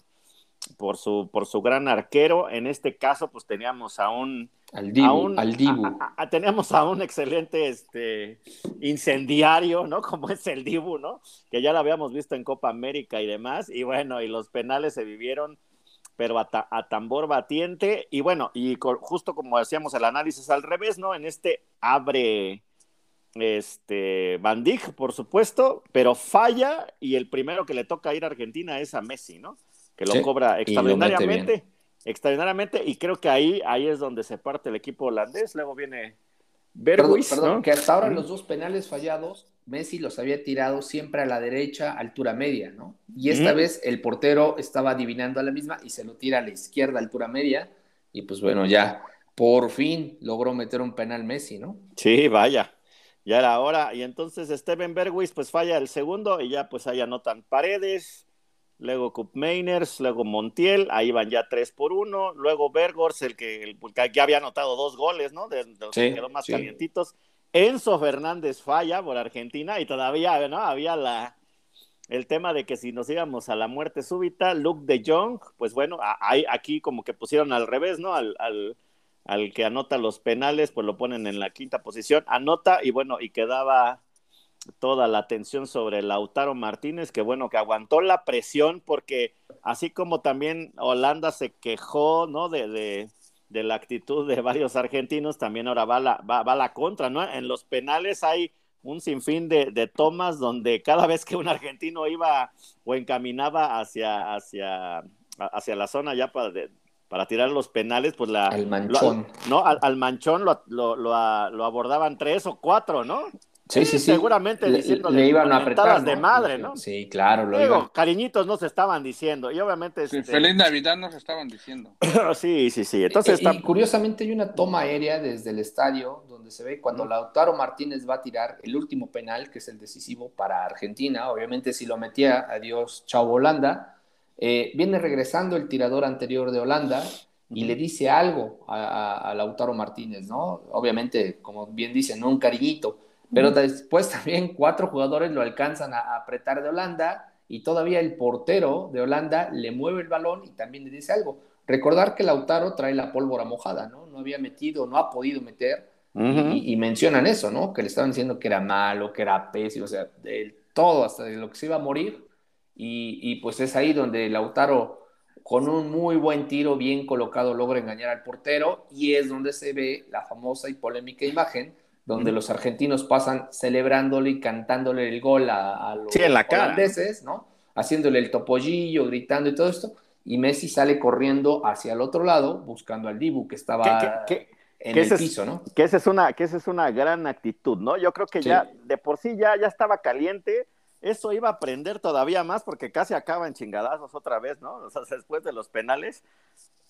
por, su, por su gran arquero, en este caso pues teníamos a un... Al Dibu, al Dibu. teníamos a un excelente este, incendiario, ¿no? Como es el Dibu, ¿no? Que ya lo habíamos visto en Copa América y demás, y bueno, y los penales se vivieron pero a, tambor batiente. Y bueno, y justo como hacíamos el análisis al revés, ¿no? En este abre este Van por supuesto, pero falla y el primero que le toca ir a Argentina es a Messi, ¿no? Que lo cobra extraordinariamente, extraordinariamente, y creo que ahí, ahí es donde se parte el equipo holandés. Luego viene Bergwijn, perdón, que hasta ahora los dos penales fallados Messi los había tirado siempre a la derecha, altura media, ¿no? Y esta vez el portero estaba adivinando a la misma y se lo tira a la izquierda, altura media. Y pues bueno, ya por fin logró meter un penal Messi, ¿no? Sí, vaya. Ya era hora. Y entonces Steven Bergwijn pues falla el segundo y ya pues ahí anotan Paredes, luego Cup luego Montiel, ahí van ya tres por uno, luego Bergors, el que, el, ya había anotado dos goles, ¿no? De, los que quedó más calientitos. Enzo Fernández falla por Argentina y todavía ¿no? había la, el tema de que si nos íbamos a la muerte súbita, Luke de Jong, pues bueno, hay, aquí como que pusieron al revés, ¿no? Al, al, al, que anota los penales, pues lo ponen en la quinta posición, anota y bueno, y quedaba toda la atención sobre Lautaro Martínez, que bueno, que aguantó la presión porque así como también Holanda se quejó, ¿no? de, de de la actitud de varios argentinos, también ahora va la, va, va la contra, ¿no? En los penales hay un sinfín de, de, tomas donde cada vez que un argentino iba o encaminaba hacia, hacia, hacia la zona ya para, para tirar los penales, pues la... Al manchón. no, al, manchón lo, lo, lo, abordaban tres o cuatro, ¿no? Sí, sí, sí. Seguramente le, diciéndole le iban a apretar de madre, ¿no? Sí, claro. Lo Digo, cariñitos nos estaban diciendo y obviamente... Sí, este... Feliz Navidad nos estaban diciendo. sí, sí, sí. Entonces y, curiosamente hay una toma aérea desde el estadio donde se ve cuando Lautaro Martínez va a tirar el último penal, que es el decisivo para Argentina. Obviamente si lo metía, adiós, chao Holanda. Eh, viene regresando el tirador anterior de Holanda y le dice algo a, a Lautaro Martínez, ¿no? Obviamente, como bien dice, no un cariñito pero después también cuatro jugadores lo alcanzan a apretar de Holanda y todavía el portero de Holanda le mueve el balón y también le dice algo. Recordar que Lautaro trae la pólvora mojada, ¿no? No había metido, no ha podido meter. y, mencionan eso, ¿no? Que le estaban diciendo que era malo, que era pésimo, o sea, de todo, hasta de lo que se iba a morir. Y, y pues es ahí donde Lautaro, con un muy buen tiro, bien colocado, logra engañar al portero y es donde se ve la famosa y polémica imagen donde los argentinos pasan celebrándole y cantándole el gol a, los sí, en la holandeses, ¿no? Haciéndole el topollillo, gritando y todo esto. Y Messi sale corriendo hacia el otro lado, buscando al Dibu, que estaba en el piso, ¿no? Que esa, es una, que esa es una gran actitud, ¿no? Yo creo que ya, de por sí ya, ya estaba caliente, eso iba a aprender todavía más porque casi acaba en chingadazos otra vez, ¿no? O sea, después de los penales,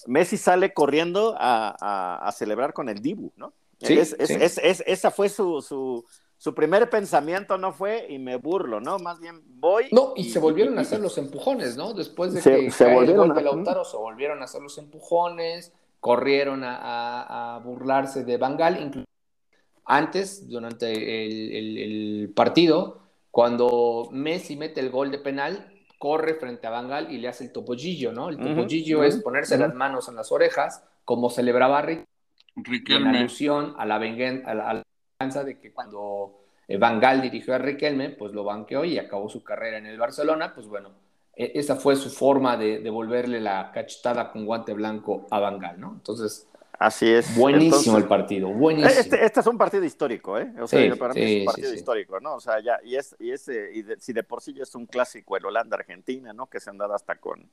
Messi sale corriendo a, celebrar con el Dibu, ¿no? Sí, es, esa fue su, su, su, primer pensamiento, no fue y me burlo, ¿no? Más bien voy. No, y, se volvieron a hacer los empujones, ¿no? Después de que se volvieron Lautaro, se volvieron a hacer los empujones, corrieron a, burlarse de Bangal. Antes, durante el partido, cuando Messi mete el gol de penal, corre frente a Bangal y le hace el topollillo, ¿no? El topollillo es ponerse las manos en las orejas, como celebraba Rick, en alusión a la, venganza de que cuando Bangal dirigió a Riquelme, pues lo banqueó y acabó su carrera en el Barcelona, pues bueno, e, esa fue su forma de devolverle la cachetada con guante blanco a Bangal, ¿no? Entonces, Así es. Buenísimo el partido, buenísimo. Este, este, es un partido histórico, ¿eh? O sea, para mí es un partido histórico, ¿no? O sea, ya, y es, y es, y si de por sí ya es un clásico el Holanda-Argentina, ¿no? Que se han dado hasta con,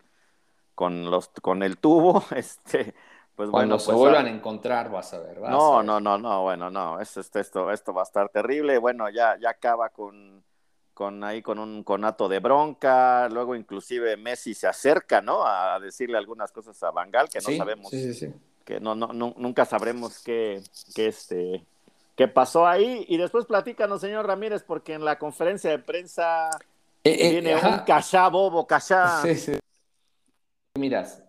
con los, con el tubo, este, pues Cuando bueno. se pues, vuelvan a encontrar, vas a ver, no, no, no, no, bueno, no, esto, esto, esto va a estar terrible, bueno, ya, ya acaba con, con ahí con un conato de bronca, luego inclusive Messi se acerca, ¿no? A decirle algunas cosas a Bangal que no sabemos. Sí, sí, sí que no, no, nunca sabremos qué, qué, este, qué pasó ahí. Y después platícanos, señor Ramírez, porque en la conferencia de prensa eh, eh, viene un cachá, bobo, cachá. Sí, sí. ¿Qué miras?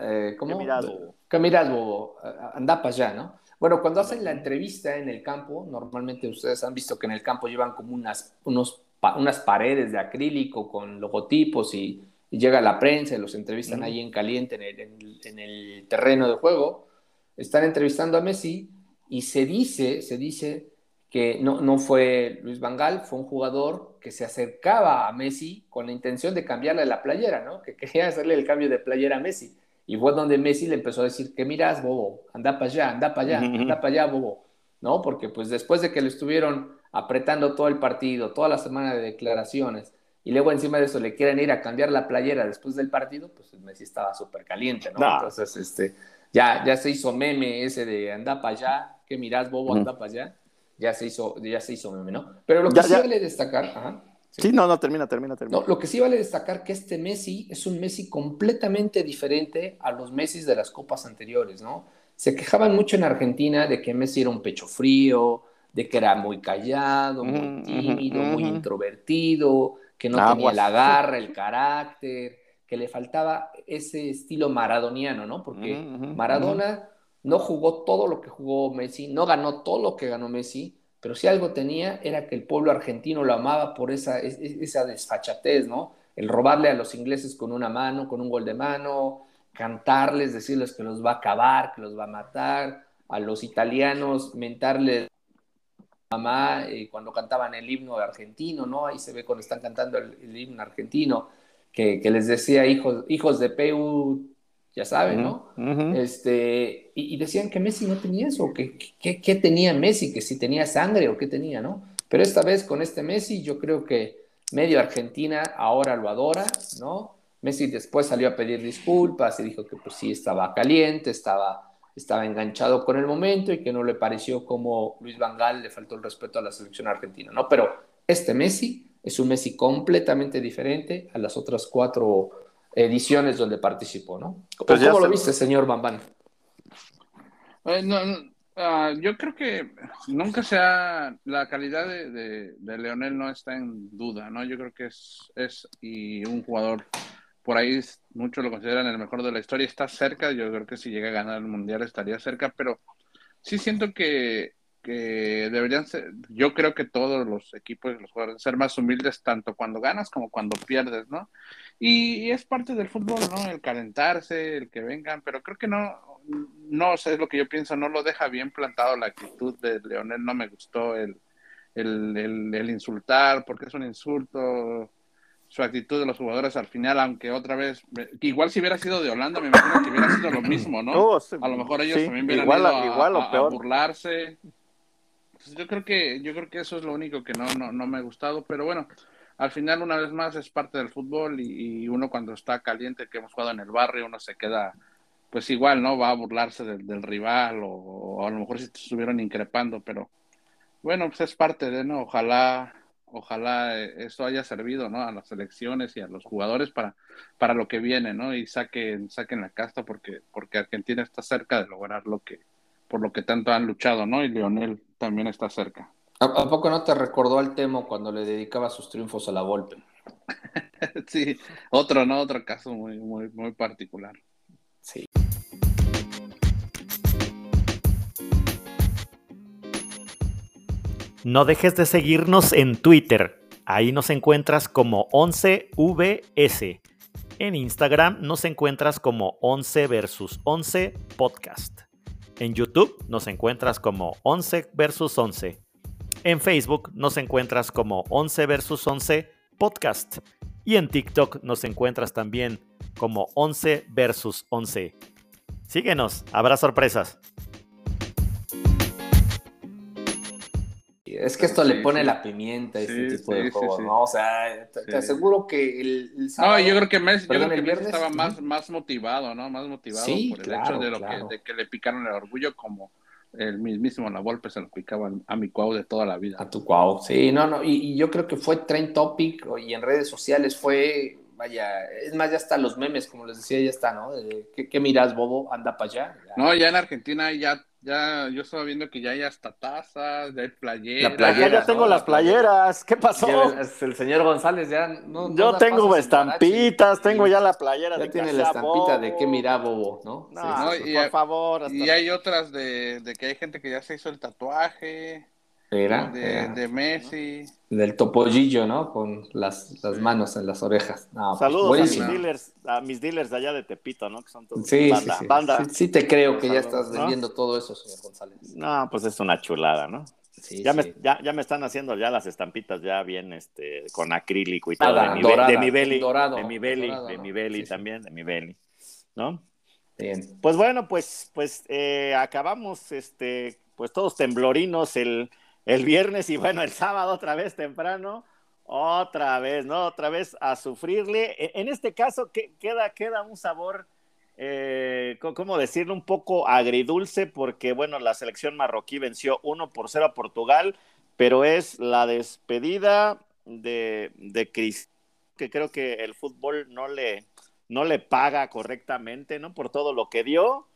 Eh, ¿Cómo? ¿Qué miras, bobo? ¿Qué miras, bobo? Anda para allá, ¿no? Bueno, cuando hacen la entrevista en el campo, normalmente ustedes han visto que en el campo llevan como unas, unos, unas paredes de acrílico con logotipos y y llega la prensa y los entrevistan ahí en caliente en el, terreno de juego, están entrevistando a Messi y se dice, se dice que no, no fue Luis Vangal, fue un jugador que se acercaba a Messi con la intención de cambiarle la playera, ¿no? Que quería hacerle el cambio de playera a Messi. Y fue donde Messi le empezó a decir, que miras, bobo, anda para allá, anda para allá, anda para allá, bobo, ¿no? Porque pues después de que le estuvieron apretando todo el partido, toda la semana de declaraciones, y luego encima de eso le quieren ir a cambiar la playera después del partido, pues Messi estaba súper caliente, ¿no? Entonces, este, ya, ya se hizo meme ese de anda para allá, que mirás, bobo, anda para allá, ya se hizo, ya se hizo meme, ¿no? Pero lo que sí vale destacar, ajá, sí. no, no, termina, termina, termina. No, lo que sí vale destacar que este Messi es un Messi completamente diferente a los Messi de las copas anteriores, ¿no? Se quejaban mucho en Argentina de que Messi era un pecho frío, de que era muy callado, muy tímido, muy introvertido, que no tenía la garra, el carácter, que le faltaba ese estilo maradoniano, ¿no? Porque Maradona no jugó todo lo que jugó Messi, no ganó todo lo que ganó Messi, pero si algo tenía era que el pueblo argentino lo amaba por esa, esa desfachatez, ¿no? El robarle a los ingleses con una mano, con un gol de mano, cantarles, decirles que los va a acabar, que los va a matar, a los italianos mentarles mamá eh, cuando cantaban el himno argentino, ¿no? Ahí se ve cuando están cantando el, himno argentino, que, les decía hijos, hijos de Peu, ya saben, ¿no? este, y, decían que Messi no tenía eso, que, que, tenía Messi, que si tenía sangre o qué tenía, ¿no? Pero esta vez con este Messi yo creo que medio Argentina ahora lo adora, ¿no? Messi después salió a pedir disculpas y dijo que pues sí estaba caliente, estaba estaba enganchado con el momento y que no le pareció como Luis Vangal le faltó el respeto a la selección argentina, ¿no? Pero este Messi es un Messi completamente diferente a las otras cuatro ediciones donde participó, ¿no? Pues ¿Cómo, lo viste, señor Bambán? Eh, ah, yo creo que nunca sea la calidad de, de, Leonel no está en duda, ¿no? Yo creo que es, es y un jugador por ahí muchos lo consideran el mejor de la historia, está cerca, yo creo que si llega a ganar el Mundial estaría cerca, pero sí siento que, deberían ser, yo creo que todos los equipos y los jugadores ser más humildes tanto cuando ganas como cuando pierdes, ¿no? Y, es parte del fútbol, ¿no? El calentarse, el que vengan, pero creo que no, no sé, es lo que yo pienso, no lo deja bien plantado la actitud de Leonel, no me gustó el, el, el insultar, porque es un insulto, su actitud de los jugadores al final, aunque otra vez, igual si hubiera sido de Holanda, me imagino que hubiera sido lo mismo, ¿no? a lo mejor ellos también hubieran igual, ido a, igual o peor. burlarse. pues yo creo que, yo creo que eso es lo único que no, no, no me ha gustado, pero bueno, al final una vez más es parte del fútbol y, uno cuando está caliente que hemos jugado en el barrio, uno se queda pues igual, ¿no? Va a burlarse del, rival o, a lo mejor si estuvieron increpando, pero bueno, pues es parte de, ¿no? Ojalá, ojalá esto haya servido, ¿no? A las elecciones y a los jugadores para, para lo que viene, ¿no? Y saquen, saquen la casta porque, porque Argentina está cerca de lograr lo que, por lo que tanto han luchado, ¿no? Y Lionel también está cerca. ¿A, poco no te recordó al Temo cuando le dedicaba sus triunfos a la Volpe? sí, otro, ¿no? Otro caso muy, muy, muy particular. Sí. No dejes de seguirnos en Twitter. Ahí nos encuentras como 11VS. En Instagram nos encuentras como 11 versus 11 podcast. En YouTube nos encuentras como 11 versus 11. En Facebook nos encuentras como 11 versus 11 podcast. Y en TikTok nos encuentras también como 11 versus 11. Síguenos, habrá sorpresas. Es que esto le pone la pimienta a este tipo de juegos, ¿no? O sea, te, aseguro que el, sábado, No, yo creo que Messi, estaba más, más motivado, ¿no? Más motivado por el hecho de, lo que, de que le picaron el orgullo como el mismísimo La Volpe se lo picaba a mi Cuau de toda la vida. A tu Cuau, sí, no, no, y, yo creo que fue trend topic y en redes sociales fue, vaya, es más, ya está los memes, como les decía, ya está, ¿no? ¿qué, ¿qué, miras, bobo? Anda para allá. No, ya en Argentina ya ya, yo estaba viendo que ya hay hasta tazas, ya hay playeras. La ya tengo las playeras. ¿Qué pasó? el, señor González ya no. Yo tengo estampitas, tengo ya la playera ya tiene la estampita de que mira Bobo, ¿no? no, por favor. Y hay otras de, de que hay gente que ya se hizo el tatuaje. De, Messi. Del topollillo, ¿no? Con las, las manos en las orejas. Pues, Saludos a mis, dealers, a mis dealers de allá de Tepito, ¿no? Que son todos sí, banda, sí, Sí, te creo que ya estás vendiendo todo eso, señor González. No, pues es una chulada, ¿no? ya, Me, ya, ya, me están haciendo ya las estampitas ya bien este, con acrílico y todo. de, mi, de mi belly. Dorado, de mi belly, de mi belly también, de mi belly. ¿No? Bien. Pues bueno, pues, pues eh, acabamos este, pues todos temblorinos el el viernes y bueno, el sábado otra vez temprano, otra vez, ¿no? Otra vez a sufrirle. E, en este caso queda, queda un sabor, eh, ¿cómo decirlo? Un poco agridulce porque, bueno, la selección marroquí venció 1 por 0 a Portugal, pero es la despedida de, de que creo que el fútbol no le, no le paga correctamente, ¿no? Por todo lo que dio,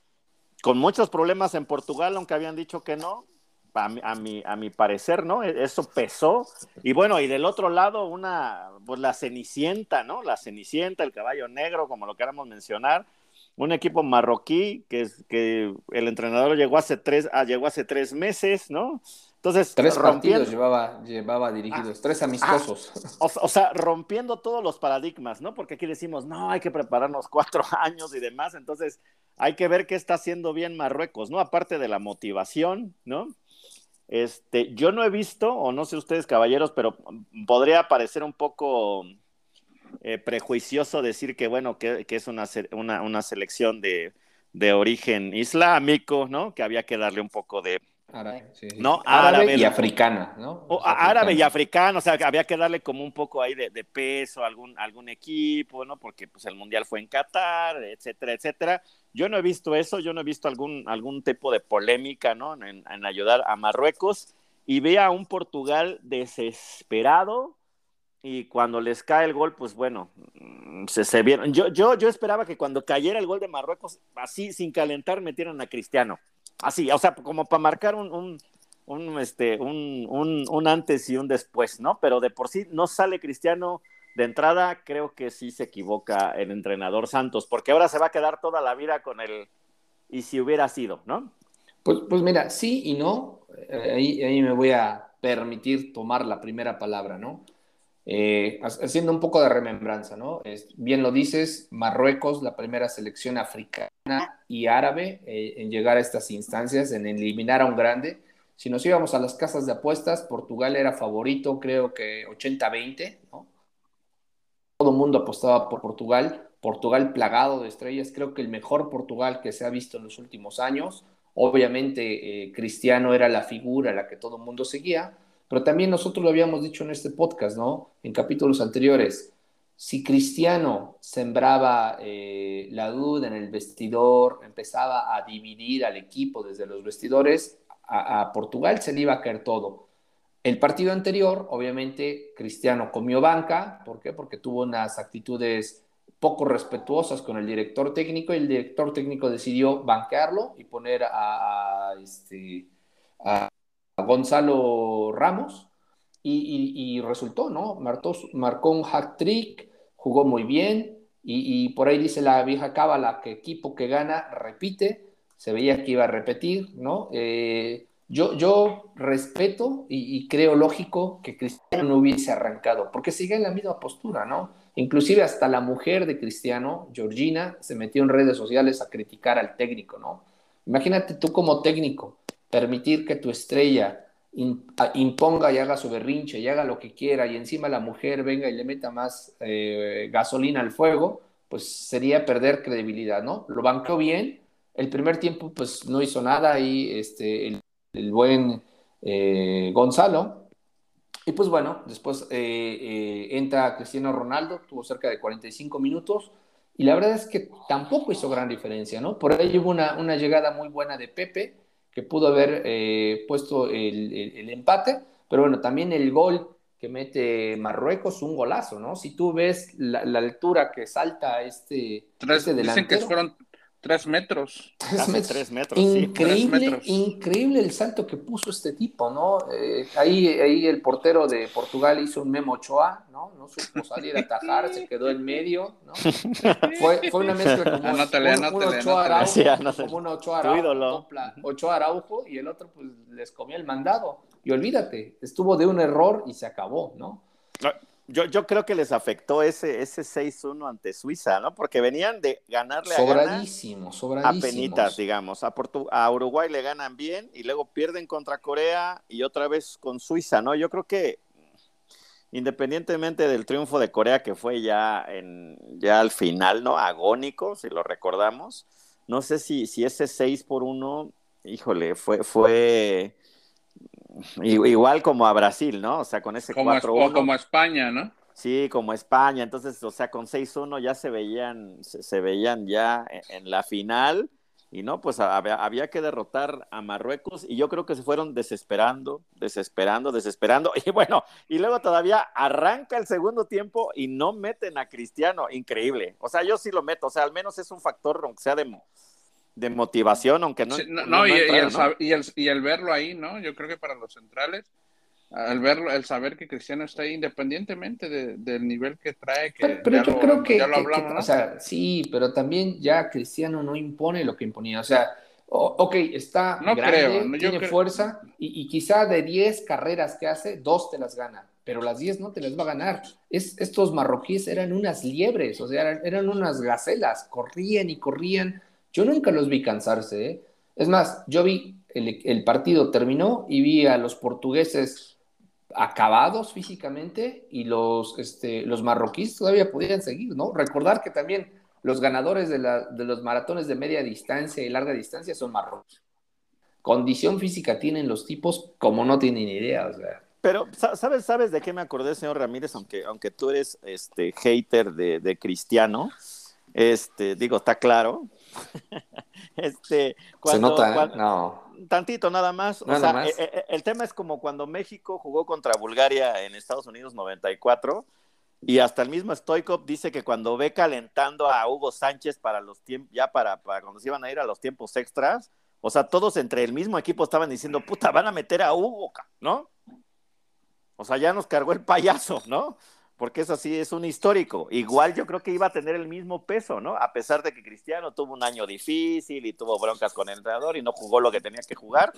con muchos problemas en Portugal, aunque habían dicho que no, a, mi, a mi parecer, ¿no? E, eso pesó. Y bueno, y del otro lado, una, pues la Cenicienta, ¿no? La Cenicienta, el caballo negro, como lo queramos mencionar. Un equipo marroquí que, que el entrenador llegó hace tres, ah, llegó hace tres meses, ¿no? Entonces, tres partidos llevaba, llevaba dirigidos, ah, tres amistosos. Ah, o, sea, rompiendo todos los paradigmas, ¿no? Porque aquí decimos, no, hay que prepararnos cuatro años y demás. Entonces, hay que ver qué está haciendo bien Marruecos, ¿no? Aparte de la motivación, ¿no? Este, yo no he visto, o no sé ustedes, caballeros, pero podría parecer un poco eh, prejuicioso decir que, bueno, que, es una, una, selección de, origen islámico, ¿no? Que había que darle un poco de, Árabe, ¿no? Árabe, y africana, ¿no? árabe y africana, o sea, había que darle como un poco ahí de, peso a algún, algún equipo, ¿no? Porque pues el Mundial fue en Qatar, etcétera, etcétera. Yo no he visto eso, yo no he visto algún, algún tipo de polémica ¿no? en, ayudar a Marruecos y ve a un Portugal desesperado y cuando les cae el gol, pues bueno, mm, se, se vieron. Yo, yo, yo esperaba que cuando cayera el gol de Marruecos, así sin calentar, metieran a Cristiano. Así, o sea, como para marcar un, un, este, un, un, un antes y un después, ¿no? Pero de por sí no sale Cristiano de entrada creo que sí se equivoca el entrenador Santos, porque ahora se va a quedar toda la vida con el y si hubiera sido, ¿no? Pues, pues mira, sí y no, eh, ahí, ahí me voy a permitir tomar la primera palabra, ¿no? Eh, haciendo un poco de remembranza, ¿no? Es, bien lo dices, Marruecos, la primera selección africana y árabe eh, en llegar a estas instancias, en eliminar a un grande. Si nos íbamos a las casas de apuestas, Portugal era favorito, creo que 80-20, ¿no? Todo el mundo apostaba por Portugal, Portugal plagado de estrellas, creo que el mejor Portugal que se ha visto en los últimos años. Obviamente, eh, Cristiano era la figura a la que todo el mundo seguía, pero también nosotros lo habíamos dicho en este podcast, ¿no? En capítulos anteriores. Si Cristiano sembraba eh, la duda en el vestidor, empezaba a dividir al equipo desde los vestidores, a, a Portugal se le iba a caer todo. El partido anterior, obviamente, Cristiano comió banca. ¿Por qué? Porque tuvo unas actitudes poco respetuosas con el director técnico y el director técnico decidió banquearlo y poner a, este, Gonzalo Ramos y, resultó, ¿no? Marcó un hat trick, jugó muy bien y, por ahí dice la vieja cábala que equipo que gana repite, se veía que iba a repetir, ¿no? Eh, yo, yo respeto y, creo lógico que Cristiano no hubiese arrancado, porque sigue en la misma postura, ¿no? Inclusive hasta la mujer de Cristiano, Georgina, se metió en redes sociales a criticar al técnico, ¿no? Imagínate tú como técnico, permitir que tu estrella imponga y haga su berrinche y haga lo que quiera y encima la mujer venga y le meta más eh, gasolina al fuego, pues sería perder credibilidad, ¿no? Lo banqueó bien, el primer tiempo pues no hizo nada y este, buen eh, Gonzalo, y pues bueno, después eh, eh, entra Cristiano Ronaldo, tuvo cerca de 45 minutos y la verdad es que tampoco hizo gran diferencia, ¿no? Por ahí hubo una, una llegada muy buena de Pepe que pudo haber puesto el, empate, pero bueno, también el gol que mete Marruecos, un golazo, ¿no? Si tú ves la, altura que salta este, este delantero. Dicen que fueron Tres metros. Tres metros. increíble, increíble el salto que puso este tipo, ¿no? Eh, ahí, ahí el portero de Portugal hizo un Memo Ochoa, ¿no? No supo salir a atajar, se quedó en medio, ¿no? Fue, fue una mezcla como anótale, un, un, Ochoa Araujo, como un Ochoa Araujo, Ochoa Araujo, y el otro pues les comía el mandado. Y olvídate, estuvo de un error y se acabó, ¿no? Yo, yo creo que les afectó ese, ese 6-1 ante Suiza, ¿no? Porque venían de ganarle a sobradísimo, a penitas, digamos. A, a Uruguay le ganan bien y luego pierden contra Corea y otra vez con Suiza, ¿no? Yo creo que independientemente del triunfo de Corea, que fue ya, en, ya al final, ¿no? Agónico, si lo recordamos. No sé si, si ese 6 por 1, híjole, fue, fue Igual como a Brasil, ¿no? O sea, con ese 4-1. Como a España, ¿no? Sí, como España. Entonces, o sea, con 6-1 ya se veían, se, veían ya en, la final. Y no, pues había, que derrotar a Marruecos. Y yo creo que se fueron desesperando, desesperando, desesperando. Y bueno, y luego todavía arranca el segundo tiempo y no meten a Cristiano. Increíble. O sea, yo sí lo meto. O sea, al menos es un factor, aunque sea de de motivación, aunque no. no, y, el, y, el, y, el, verlo ahí, ¿no? Yo creo que para los centrales, al verlo, el saber que Cristiano está ahí independientemente del nivel que trae. Que pero, yo creo que, o sea, sí, pero también ya Cristiano no impone lo que imponía. O sea, ok, está no grande, tiene fuerza y, y, quizá de 10 carreras que hace, dos te las gana. Pero las 10 no te las va a ganar. Es, estos marroquíes eran unas liebres, o sea, eran, eran unas gacelas, corrían y corrían yo nunca los vi cansarse. ¿eh? Es más, yo vi el, partido terminó y vi a los portugueses acabados físicamente y los, este, los marroquíes todavía podían seguir, ¿no? Recordar que también los ganadores de, los maratones de media distancia y larga distancia son marroquíes. Condición física tienen los tipos como no tienen idea. Pero, ¿sabes, ¿sabes de qué me acordé, señor Ramírez? Aunque, aunque tú eres este hater de, de Cristiano, este, digo, está claro, este, cuando, Se nota, ¿eh? no. Tantito nada más. o sea, e, e, el, tema es como cuando México jugó contra Bulgaria en Estados Unidos 94 y hasta el mismo Stoikov dice que cuando ve calentando a Hugo Sánchez para los tiempos, ya para, para cuando se iban a ir a los tiempos extras, o sea, todos entre el mismo equipo estaban diciendo, puta, van a meter a Hugo, ¿no? O sea, ya nos cargó el payaso, ¿no? Porque eso sí es un histórico. Igual yo creo que iba a tener el mismo peso, ¿no? A pesar de que Cristiano tuvo un año difícil y tuvo broncas con el entrenador y no jugó lo que tenía que jugar.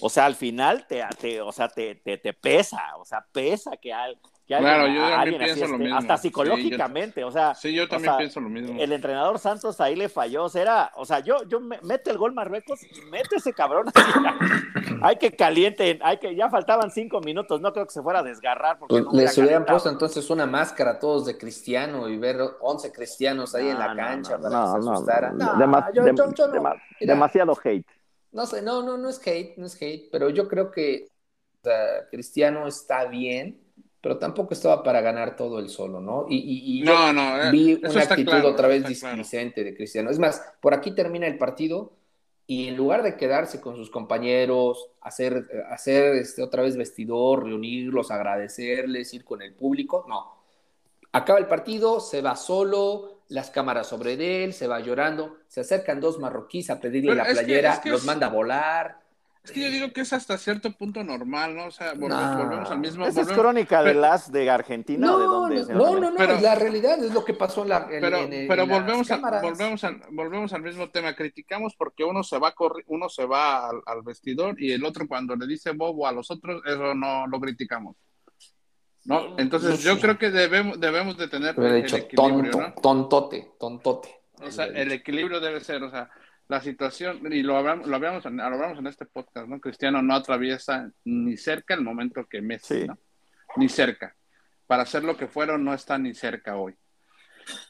O sea, al final te, o sea, te, te, te pesa, o sea, pesa que, al, claro, yo también pienso lo mismo. Hasta psicológicamente, o sea. Sí, yo también pienso lo mismo. El entrenador Santos ahí le falló, o sea, era, o sea, yo, yo mete el gol Marruecos y mete ese cabrón. hay que caliente, hay que, ya faltaban cinco minutos, no creo que se fuera a desgarrar. Porque pues Les hubieran puesto entonces una máscara todos de cristiano y ver 11 cristianos ahí en la cancha para que se asustaran. demasiado hate. No sé, no, no, no es hate, no es hate, pero yo creo que Cristiano está bien, pero tampoco estaba para ganar todo el solo, ¿no? Y, no, no, eh, vi una actitud otra vez displicente de Cristiano. Es más, por aquí termina el partido y en lugar de quedarse con sus compañeros, hacer, hacer este, otra vez vestidor, reunirlos, agradecerles, ir con el público, no. Acaba el partido, se va solo, las cámaras sobre él, se va llorando, se acercan dos marroquíes a pedirle la playera, los manda a volar. Es que yo digo que es hasta cierto punto normal, ¿no? O sea, volvemos, al mismo... ¿Esa es crónica de las de Argentina no, de dónde? No, no, no, pero, la realidad es lo que pasó en la Pero, pero volvemos, volvemos, al, volvemos al mismo tema. Criticamos porque uno se va, uno se va al, vestidor y el otro cuando le dice bobo a los otros, eso no lo criticamos. ¿no? Entonces yo creo que debemos, debemos de tener el equilibrio, tonto, tontote, tontote. O sea, el equilibrio debe ser, o sea, la situación, y lo hablamos, lo hablamos, en, lo hablamos en este podcast, ¿no? Cristiano no atraviesa ni cerca el momento que Messi, ¿no? Ni cerca. Para ser lo que fueron, no está ni cerca hoy.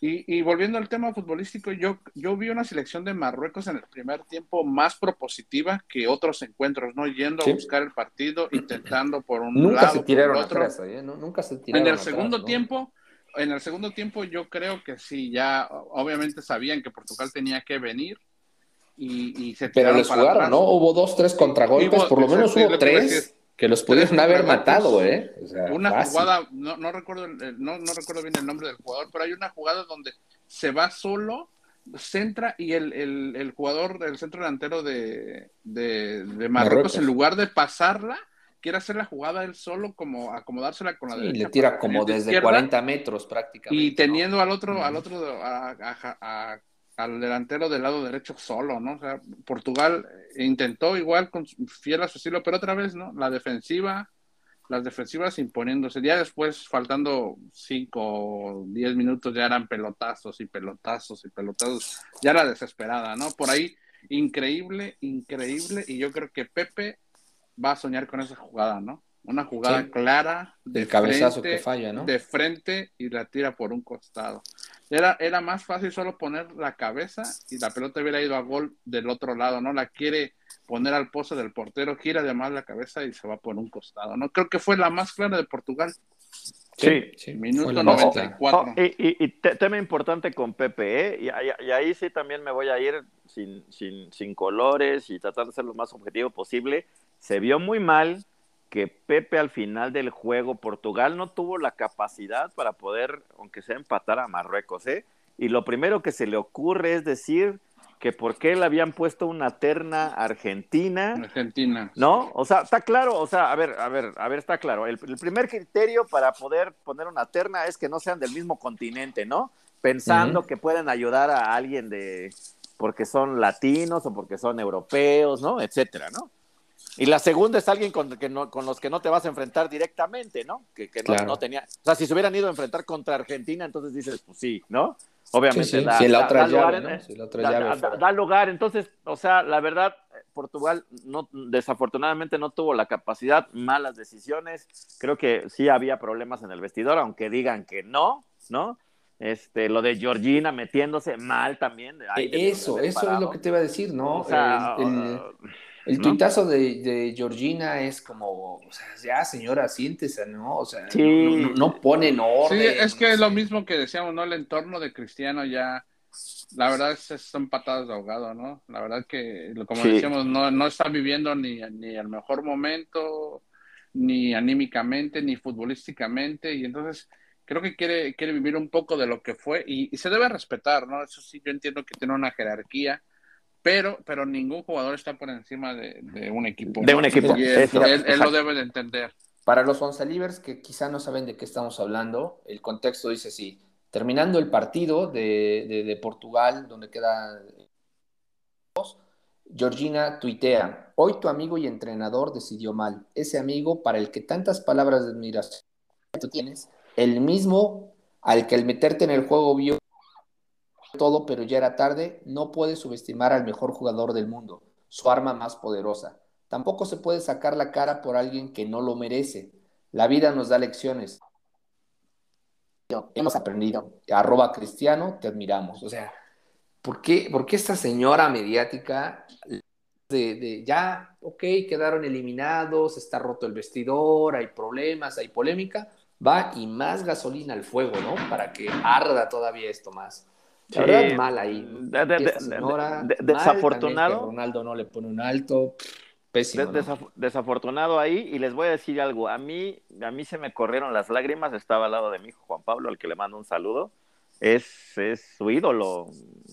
Y, volviendo al tema futbolístico, yo, yo vi una selección de Marruecos en el primer tiempo más propositiva que otros encuentros, ¿no? Yendo a buscar el partido, intentando por un Nunca lado, se tiraron otro. Atrás, ¿eh? Nunca se tiraron En el segundo tiempo, en el segundo tiempo yo creo que sí, ya obviamente sabían que Portugal tenía que venir, y, se Pero les jugaron, ¿no? Hubo dos, tres contragolpes, por lo menos hubo tres que los pudieron haber matado, ¿eh? una jugada, no, no, recuerdo, no, no recuerdo bien el nombre del jugador, pero hay una jugada donde se va solo, centra y el, el, el jugador del centro delantero de, de, Marruecos, en lugar de pasarla, quiere hacer la jugada él solo, como acomodársela con la derecha. Y le tira como desde 40 metros prácticamente. Y teniendo al otro, al otro a al delantero del lado derecho solo, ¿no? O sea, Portugal intentó igual con fiel a su estilo, pero otra vez, ¿no? La defensiva, las defensivas imponiéndose. Ya después, faltando cinco o diez minutos, ya eran pelotazos y pelotazos y pelotazos. Ya era desesperada, ¿no? Por ahí, increíble, increíble. Y yo creo que Pepe va a soñar con esa jugada, ¿no? Una jugada clara. De cabezazo que falla, ¿no? De frente y la tira por un costado. Era, era más fácil solo poner la cabeza y la pelota hubiera ido a gol del otro lado, ¿no? La quiere poner al pozo del portero, gira además la cabeza y se va por un costado, ¿no? Creo que fue la más clara de Portugal. Sí, sí minuto 94. y, y, tema importante con Pepe, ¿eh? y, ahí sí también me voy a ir sin, sin, sin colores y tratar de ser lo más objetivo posible. Se vio muy mal que Pepe al final del juego, Portugal no tuvo la capacidad para poder, aunque sea empatar a Marruecos, ¿eh? Y lo primero que se le ocurre es decir que por qué le habían puesto una terna argentina. Argentina. ¿No? O sea, está claro, o sea, a ver, a ver, a ver, está claro. El, primer criterio para poder poner una terna es que no sean del mismo continente, ¿no? Pensando que pueden ayudar a alguien de porque son latinos o porque son europeos, ¿no? Etcétera, ¿no? Y la segunda es alguien con, que no, con los que no te vas a enfrentar directamente, ¿no? Que, que no, tenía. O sea, si se hubieran ido a enfrentar contra Argentina, entonces dices, pues sí, ¿no? Obviamente. Da, la otra llave, da, lugar. Entonces, o sea, la verdad, Portugal no, desafortunadamente no tuvo la capacidad, malas decisiones. Creo que sí había problemas en el vestidor, aunque digan que no, ¿no? Este, lo de Georgina metiéndose mal también. eso, eso es lo que te iba a decir, ¿no? O sea, el tuitazo de, Georgina es como, o sea, ya señora, siéntese, ¿no? O sea, no, pone en orden. Sí, es que es lo mismo que decíamos, ¿no? El entorno de Cristiano ya, la verdad es que son patadas de ahogado, ¿no? La verdad que, como decíamos, no, no está viviendo ni, ni el mejor momento, ni anímicamente, ni futbolísticamente, y entonces creo que quiere, quiere vivir un poco de lo que fue, y, y se debe respetar, ¿no? Eso sí, yo entiendo que tiene una jerarquía pero, pero ningún jugador está por encima de, un equipo. De un equipo. él, lo debe de entender. Para los Oncelivers que quizá no saben de qué estamos hablando, el contexto dice así. Terminando el partido de, de, Portugal, donde queda Georgina tuitea, hoy tu amigo y entrenador decidió mal. Ese amigo para el que tantas palabras de admiración tú tienes, el mismo al que al meterte en el juego vio todo, pero ya era tarde, no puede subestimar al mejor jugador del mundo, su arma más poderosa. Tampoco se puede sacar la cara por alguien que no lo merece. La vida nos da lecciones. Hemos aprendido. Arroba cristiano, te admiramos. O sea, ¿por qué, esta señora mediática de, ya, ok, quedaron eliminados, está roto el vestidor, hay problemas, hay polémica, va y más gasolina al fuego, ¿no? Para que arda todavía esto más. La verdad, mal ahí. desafortunado. Ronaldo no le pone un alto. Pésimo, Desafortunado ahí, y les voy a decir algo. A mí, a mí se me corrieron las lágrimas. Estaba al lado de mi hijo Juan Pablo, al que le mando un saludo. Es, es su ídolo,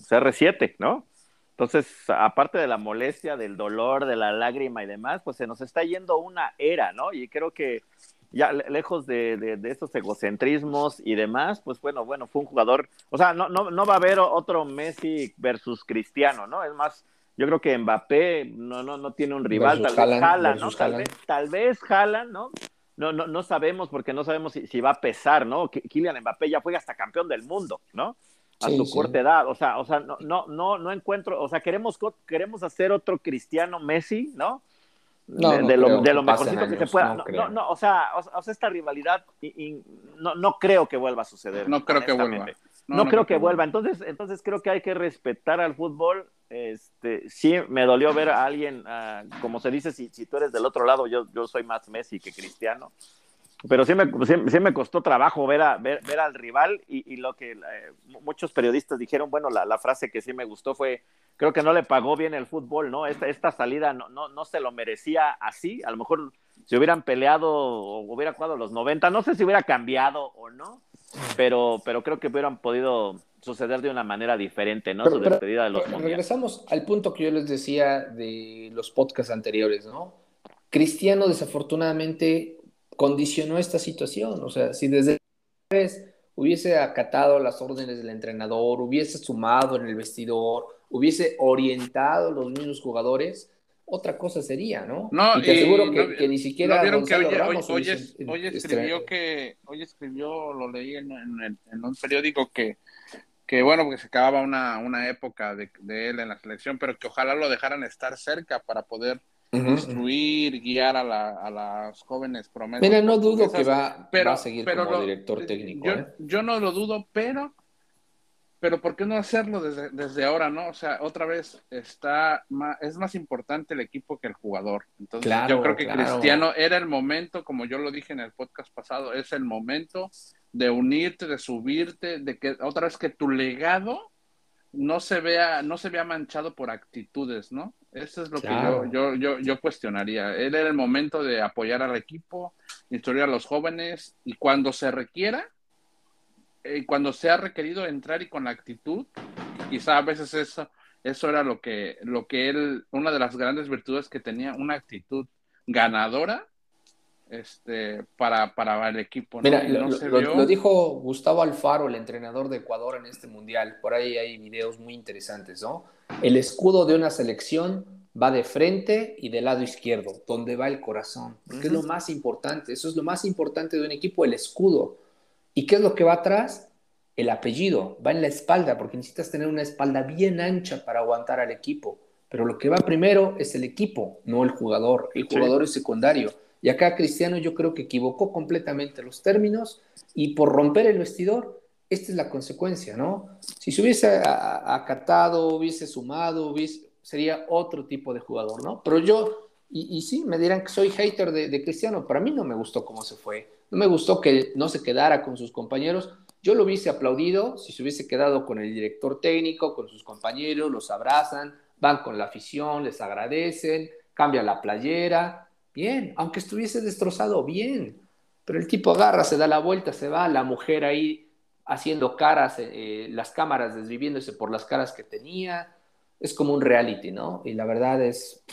CR7, ¿no? Entonces, aparte de la molestia, del dolor, de la lágrima y demás, pues se nos está yendo una era, ¿no? Y creo que ya lejos de, de, estos egocentrismos y demás, pues bueno, bueno, fue un jugador, o sea, no, no, no va a haber otro Messi versus Cristiano, ¿no? Es más, yo creo que Mbappé no, no, no tiene un rival, tal vez Jala, ¿no? Tal vez, tal vez Jala, ¿no? No, no, no sabemos porque no sabemos si, si va a pesar, ¿no? Kylian Mbappé ya fue hasta campeón del mundo, ¿no? a su corta edad, o sea, o sea, no, no, no, no encuentro, o sea, queremos, queremos hacer otro Cristiano Messi, ¿no? De, lo, de lo mejorcito que se pueda. No, no, o, sea, o, sea, esta rivalidad y, no, no creo que vuelva a suceder. No creo que vuelva. No, creo que vuelva. Entonces, entonces creo que hay que respetar al fútbol. Este, sí, me dolió ver a alguien, ah, como se dice, si, si tú eres del otro lado, yo, yo soy más Messi que Cristiano pero sí me, sí, me costó trabajo ver, a, ver, ver al rival y, lo que eh, muchos periodistas dijeron, bueno, la, la, frase que sí me gustó fue, creo que no le pagó bien el fútbol, ¿no? Esta, esta salida no, no, no se lo merecía así, a lo mejor si hubieran peleado o hubiera jugado los 90, no sé si hubiera cambiado o no, pero, pero creo que hubieran podido suceder de una manera diferente, ¿no? Su despedida de los Regresamos al punto que yo les decía de los podcasts anteriores, ¿no? Cristiano desafortunadamente condicionó esta situación. O sea, si desde vez hubiese acatado las órdenes del entrenador, hubiese sumado en el vestidor, hubiese orientado a los mismos jugadores, otra cosa sería, ¿no? No, y te aseguro que, ni siquiera vieron que hoy, escribió que hoy escribió, lo leí en, un periódico que que bueno, porque se acababa una, una época de, de, él en la selección, pero que ojalá lo dejaran estar cerca para poder instruir, guiar a, la, a, las jóvenes promesas. Mira, no dudo que va, a seguir como director técnico. Yo, ¿eh? yo, no lo dudo, pero, pero ¿por qué no hacerlo desde, desde ahora, no? O sea, otra vez está más, es más importante el equipo que el jugador. Entonces, yo creo que Cristiano era el momento, como yo lo dije en el podcast pasado, es el momento de unirte, de subirte, de que otra vez que tu legado no se vea, no se vea manchado por actitudes, ¿no? Eso es lo que yo, yo, yo, cuestionaría. Él era el momento de apoyar al equipo, instruir a los jóvenes y cuando se requiera, eh, cuando sea requerido entrar y con la actitud, quizá a veces eso, eso era lo que, lo que él, una de las grandes virtudes que tenía, una actitud ganadora este, para, para el equipo. Mira, lo, dijo Gustavo Alfaro, el entrenador de Ecuador en este mundial. Por ahí hay videos muy interesantes, ¿no? El escudo de una selección va de frente y del lado izquierdo, donde va el corazón. Que es lo más importante. Eso es lo más importante de un equipo, el escudo. ¿Y qué es lo que va atrás? El apellido. Va en la espalda, porque necesitas tener una espalda bien ancha para aguantar al equipo. Pero lo que va primero es el equipo, no el jugador. El jugador es secundario. Y acá Cristiano yo creo que equivocó completamente los términos y por romper el vestidor, esta es la consecuencia, ¿no? Si se hubiese acatado, hubiese sumado, sería otro tipo de jugador, ¿no? Pero yo, y, sí, me dirán que soy hater de, de, Cristiano, pero a mí no me gustó cómo se fue, no me gustó que no se quedara con sus compañeros. Yo lo hubiese aplaudido si se hubiese quedado con el director técnico, con sus compañeros, los abrazan, van con la afición, les agradecen, cambia la playera, bien, aunque estuviese destrozado, bien. Pero el tipo agarra, se da la vuelta, se va, la mujer ahí haciendo caras, eh, las cámaras desviviéndose por las caras que tenía. Es como un reality, ¿no? Y la verdad es,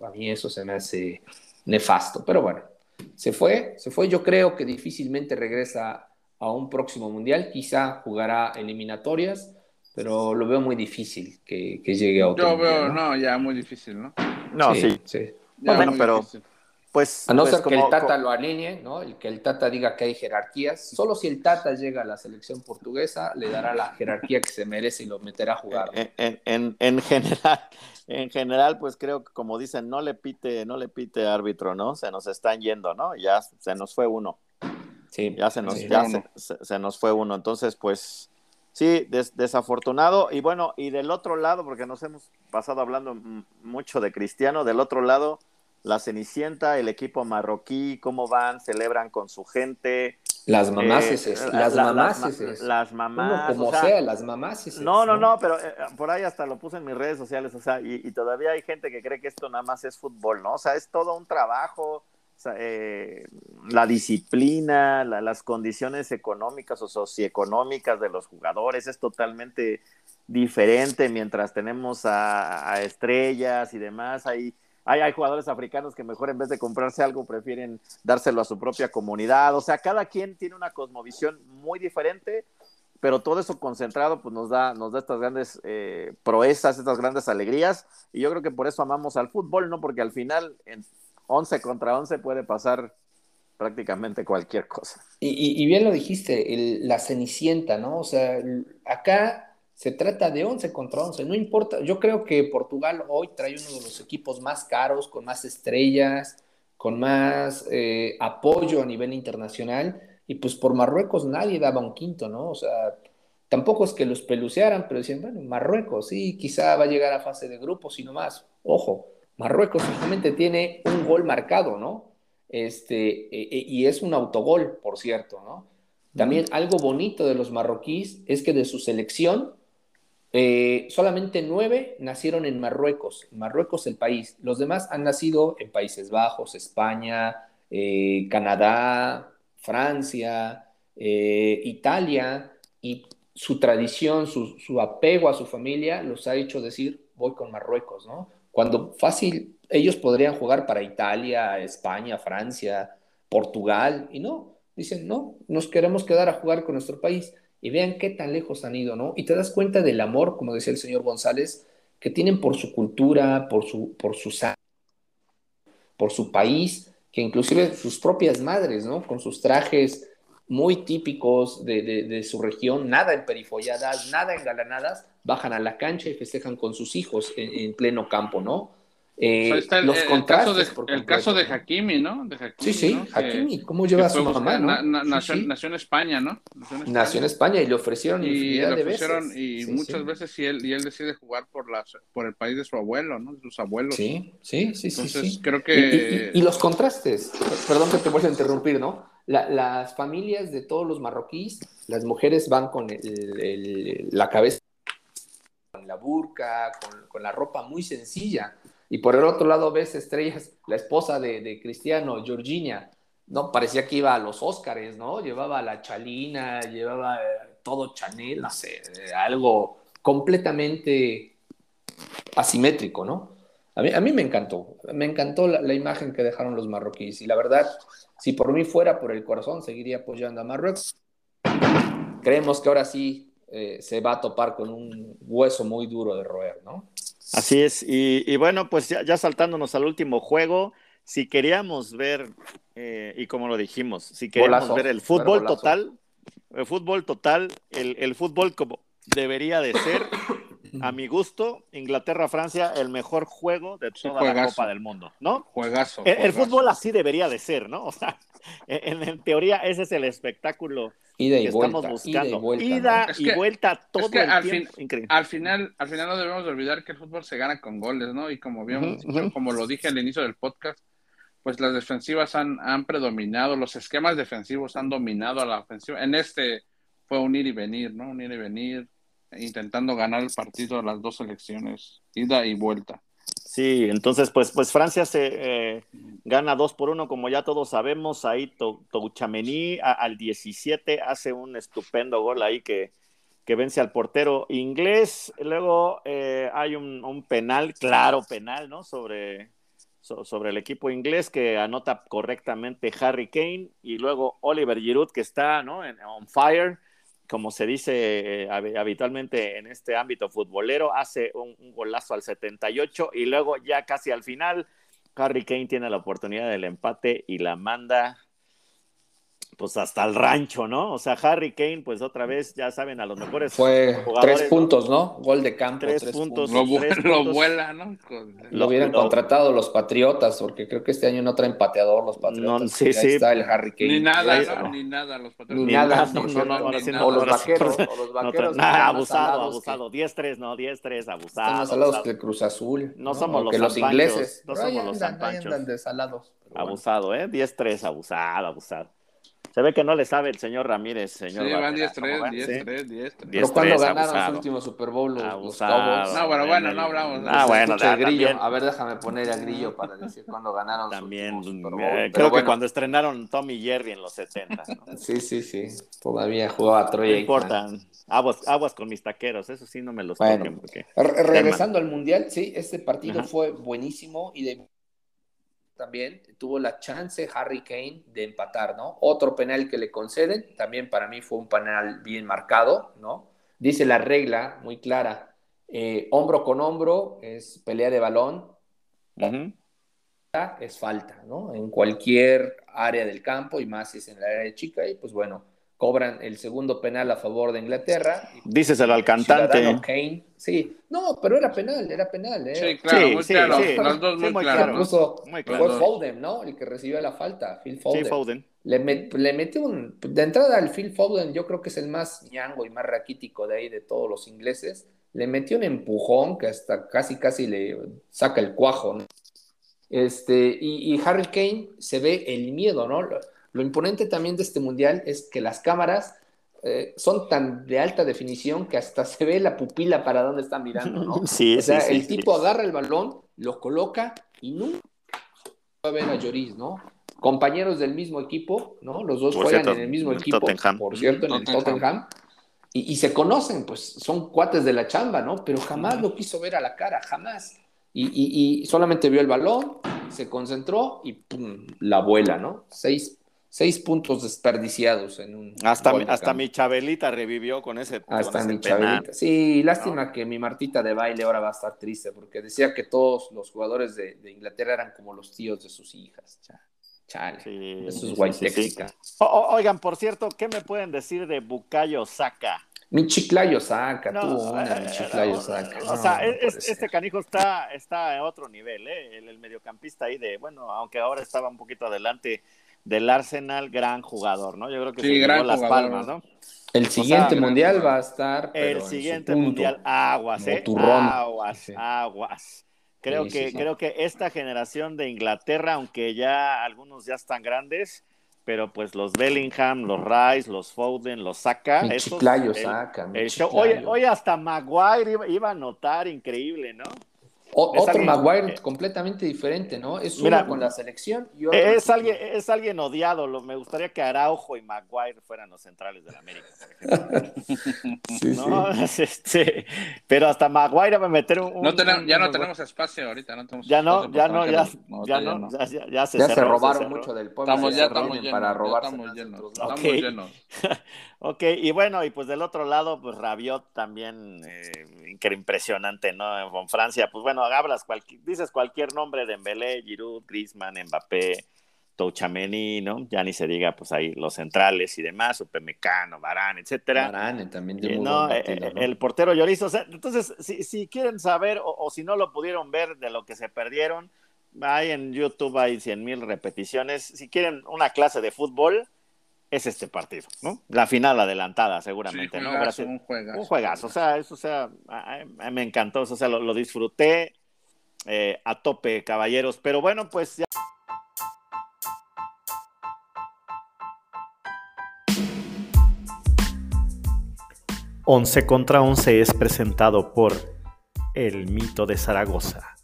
a mí eso se me hace nefasto. Pero bueno, se fue, se fue. Yo creo que difícilmente regresa a un próximo mundial. Quizá jugará eliminatorias, pero lo veo muy difícil que, llegue a otro. Yo veo, ¿no? ya muy difícil, ¿no? No, sí. sí. Bueno, pero pues, a no pues ser que el Tata lo alinee, ¿no? El que el Tata diga que hay jerarquías. Solo si el Tata llega a la selección portuguesa, le dará la jerarquía que se merece y lo meterá a jugar. En, general, en general, pues creo que como dicen, no le pite, no le pite árbitro, ¿no? Se nos están yendo, ¿no? Ya se nos fue uno. Sí. Ya se nos, ya se, nos fue uno. Entonces, pues, Sí, desafortunado. Y bueno, y del otro lado, porque nos hemos pasado hablando mucho de Cristiano, del otro lado, la Cenicienta, el equipo marroquí, cómo van, celebran con su gente. Las eh, las mamás, las, mamás, como sea, las mamás. No, no, no, pero eh, por ahí hasta lo puse en mis redes sociales, o sea, y, todavía hay gente que cree que esto nada más es fútbol, ¿no? O sea, es todo un trabajo, eh, la disciplina, las condiciones económicas o socioeconómicas de los jugadores es totalmente diferente mientras tenemos a, estrellas y demás. Hay, hay, hay, jugadores africanos que mejor en vez de comprarse algo prefieren dárselo a su propia comunidad. O sea, cada quien tiene una cosmovisión muy diferente, pero todo eso concentrado pues nos da, nos da estas grandes eh, proezas, estas grandes alegrías. Y yo creo que por eso amamos al fútbol, ¿no? Porque al final... En, 11 contra 11 puede pasar prácticamente cualquier cosa. Y, bien lo dijiste, la cenicienta, ¿no? O sea, acá se trata de 11 contra 11, no importa, yo creo que Portugal hoy trae uno de los equipos más caros, con más estrellas, con más eh, apoyo a nivel internacional, y pues por Marruecos nadie daba un quinto, ¿no? O sea, tampoco es que los pelucearan, pero decían, bueno, Marruecos, sí, quizá va a llegar a fase de grupos y no más. Ojo, Marruecos solamente tiene un gol marcado, ¿no? Este, e, e, y es un autogol, por cierto, ¿no? También algo bonito de los marroquíes es que de su selección, eh, solamente nueve nacieron en Marruecos, Marruecos el país. Los demás han nacido en Países Bajos, España, eh, Canadá, Francia, eh, Italia, y su tradición, su, su apego a su familia los ha hecho decir, voy con Marruecos, ¿no? Cuando fácil, ellos podrían jugar para Italia, España, Francia, Portugal, y no, dicen, no, nos queremos quedar a jugar con nuestro país. Y vean qué tan lejos han ido, ¿no? Y te das cuenta del amor, como decía el señor González, que tienen por su cultura, por su, por su, por su país, que inclusive sus propias madres, ¿no? Con sus trajes muy típicos de, su región, nada en perifolladas, nada engalanadas, bajan a la cancha y festejan con sus hijos en, pleno campo, ¿no? Eh, está el, caso de, el caso de Hakimi, ¿no? sí, sí, Hakimi, ¿cómo lleva a su mamá? ¿no? nació, en España, ¿no? Nació en España, y le ofrecieron y le ofrecieron, Y muchas veces y él, y él decide jugar por, la, por el país de su abuelo, ¿no? De sus abuelos. Sí, sí, sí, sí. creo que... Y, los contrastes, perdón que te vuelva a interrumpir, ¿no? las familias de todos los marroquíes, las mujeres van con la cabeza con la burka, con, la ropa muy sencilla. Y por el otro lado ves estrellas, la esposa de, Cristiano, Georgina, ¿no? Parecía que iba a los Óscares, ¿no? Llevaba la chalina, llevaba eh, todo Chanel, no sé, algo completamente asimétrico, ¿no? A mí, a mí me encantó, me encantó la, imagen que dejaron los marroquíes y la verdad, si por mí fuera por el corazón, seguiría apoyando a Marruecos. Creemos que ahora sí eh, se va a topar con un hueso muy duro de roer, ¿no? Así es, y, bueno, pues ya, saltándonos al último juego, si queríamos ver, eh, y como lo dijimos, si queríamos ver el fútbol total, el fútbol total, el, el fútbol como debería de ser, a mi gusto, Inglaterra-Francia, el mejor juego de toda la Copa del Mundo, ¿no? Juegazo. El, fútbol así debería de ser, ¿no? O sea, en, teoría ese es el espectáculo que estamos buscando. Ida y vuelta, todo el al tiempo. Al final, al final no debemos olvidar que el fútbol se gana con goles, ¿no? Y como vimos, como lo dije al inicio del podcast, pues las defensivas han, han predominado, los esquemas defensivos han dominado a la ofensiva. En este fue un ir y venir, ¿no? Un ir y venir intentando ganar el partido a las dos selecciones, ida y vuelta. Sí, entonces pues, pues Francia se eh, gana 2 por 1, como ya todos sabemos, ahí Touchamení al 17 hace un estupendo gol ahí que, que vence al portero inglés, luego eh, hay un, penal, claro penal, ¿no? Sobre, sobre el equipo inglés que anota correctamente Harry Kane y luego Oliver Giroud que está, ¿no? En, on fire como se dice eh, habitualmente en este ámbito futbolero, hace un, golazo al 78 y luego ya casi al final, Harry Kane tiene la oportunidad del empate y la manda pues hasta el rancho, ¿no? O sea, Harry Kane, pues otra vez, ya saben, a los mejores Fue jugadores, tres puntos, ¿no? Gol de campo. Tres puntos. Lo, Tres lo puntos. vuela, ¿no? Con- Lo hubieran Lo- contratado los Patriotas, porque creo que este año no traen pateador los Patriotas. No, sí, Ahí sí. está el Harry Kane. Ni nada, Ahí- ¿no? Ni nada. Los patriotas. Ni Ni nada, nada, no, no, sí, nada. o los vaqueros, o los están más abusado, abusado. 10-3, no, 10-3, que- Están abusado. más salados que el Cruz Azul. No somos los que los ingleses. no somos los bueno. Abusado, ¿eh? 10-3, abusado, abusado. Se ve que no le sabe el señor Ramírez, Sí, señor. van Barrera, 10-3, ¿cómo ven? 10-3, Sí. 10-3. Pero 10-3, cuando ganaron abusado. su último Super Bowl los, los Abusado. Cowboys. No, bueno, bueno, no hablamos Ah, eso. bueno, da- grillo. también, A ver, déjame poner a Grillo para decir cuándo ganaron su también último Super eh, Bowl. creo Pero que bueno, cuando estrenaron Tommy y Jerry en los 70, ¿no? Sí, sí, sí. Todavía jugaba Troy No importa. Aguas, aguas con mis taqueros, eso sí no me los Bueno. toquen porque Re- regresando al Mundial, sí, este partido Ajá. fue buenísimo y de- también tuvo la chance Harry Kane de empatar, ¿no? Otro penal que le conceden, también para mí fue un penal bien marcado, ¿no? Dice la regla muy clara, eh, hombro con hombro es pelea de balón, es falta, ¿no? En cualquier área del campo y más si es en la área de chica y pues bueno, cobran el segundo penal a favor de Inglaterra. díceselo al el ciudadano cantante. Kane, sí, no, pero era penal, era penal, ¿eh? Sí, claro, Sí, muy sí, claro. sí. Los dos Sí, muy muy claros. claro. Incluso Muy fue. Foden, ¿no? El que recibió la falta, Phil Foden. Sí, Foden. Le, met- le metió un. De entrada, al Phil Foden, yo creo que es el más ñango y más raquítico de ahí de todos los ingleses. Le metió un empujón que hasta casi, casi le saca el cuajo, ¿no? Este, y, y Harry Kane se ve el miedo, ¿no? Lo, imponente también de este mundial es que las cámaras eh, son tan de alta definición que hasta se ve la pupila para dónde están mirando, ¿no? Sí, O sea, sí, sí, el sí. tipo agarra el balón, lo coloca y nunca va a ver a Lloris, ¿no? Compañeros del mismo equipo, ¿no? Los dos Por juegan cierto, en el mismo en equipo, Tottenham. por cierto, en el Tottenham. Tottenham. Y, y se conocen, pues son cuates de la chamba, ¿no? Pero jamás lo quiso ver a la cara, jamás. Y, y- y solamente vio el balón, se concentró y ¡pum! La vuela, ¿no? Seis, seis puntos desperdiciados en un. Hasta, mi, hasta mi Chabelita revivió con ese, con Hasta ese mi penal. Chabelita. Sí, lástima que mi Martita de baile ahora va a estar triste porque decía que todos los jugadores de, de Inglaterra eran como los tíos de sus hijas. Cha- Chale. Sí, Eso es white sí. O- o- oigan, por cierto, ¿qué me pueden decir de Bukayo Saka? Mi chiclayo saca, No, tú una, mi eh, chiclayo no, saca. O No, sea, es- este canijo está, está a otro nivel, ¿eh? El, el mediocampista ahí de, bueno, aunque ahora estaba un poquito adelante del Arsenal, gran jugador, ¿no? Yo creo que Sí, se llevó las jugador. palmas, ¿no? El siguiente sea, mundial va a estar. pero El en su siguiente punto. mundial, aguas, ¿eh? Aguas, aguas. Creo Sí, que, sí, sí. creo que esta generación de Inglaterra, aunque ya algunos ya están grandes, pero pues los Bellingham, los Rice, los Foden, los Saka, Mi estos, chiclayo el- saca. mi el show- Hoy, hoy hasta Maguire iba, iba a notar increíble, ¿no? O- otro alguien- Maguire eh, completamente diferente, ¿no? Es Mira, uno con la selección y otro. Es alguien, es alguien odiado. Lo, me gustaría que Araujo y Maguire fueran los centrales de la América. por ejemplo. Sí, ¿no? Este, pero hasta Maguire va a meter un. No un- tenemos, ya un- no tenemos espacio ahorita, no tenemos Ya no, espacio ya no, ya, nos- ya no, ya, ya- ya se Ya se robaron cerró. mucho del pueblo. Estamos, ya estamos llenos, para ya robarse estamos llenos, estamos llenos. Ok, y bueno, y pues del otro lado, pues Rabiot también, eh, impresionante, ¿no? Con Francia, pues bueno, hablas, dices cualquier nombre de Dembélé, Giroud, Griezmann, Mbappé, Touchameni, ¿no? Ya ni se diga, pues ahí los centrales y demás, Upamecano, Varane, etcétera. Varane también Eh, no, eh, partido, eh, ¿no? el portero Lloris, o sea, entonces, si, si quieren saber o, o si no lo pudieron ver de lo que se perdieron, hay en YouTube, hay 100 mil repeticiones. Si quieren una clase de fútbol, es este partido, ¿no? La final adelantada, seguramente, Sí, ¿no? un juegazo. un juegazo, o sea, eso, o sea, a- a- me encantó, o sea, lo, lo disfruté eh, a tope, caballeros. Pero bueno, pues ya. Once contra Once es presentado por El Mito de Zaragoza,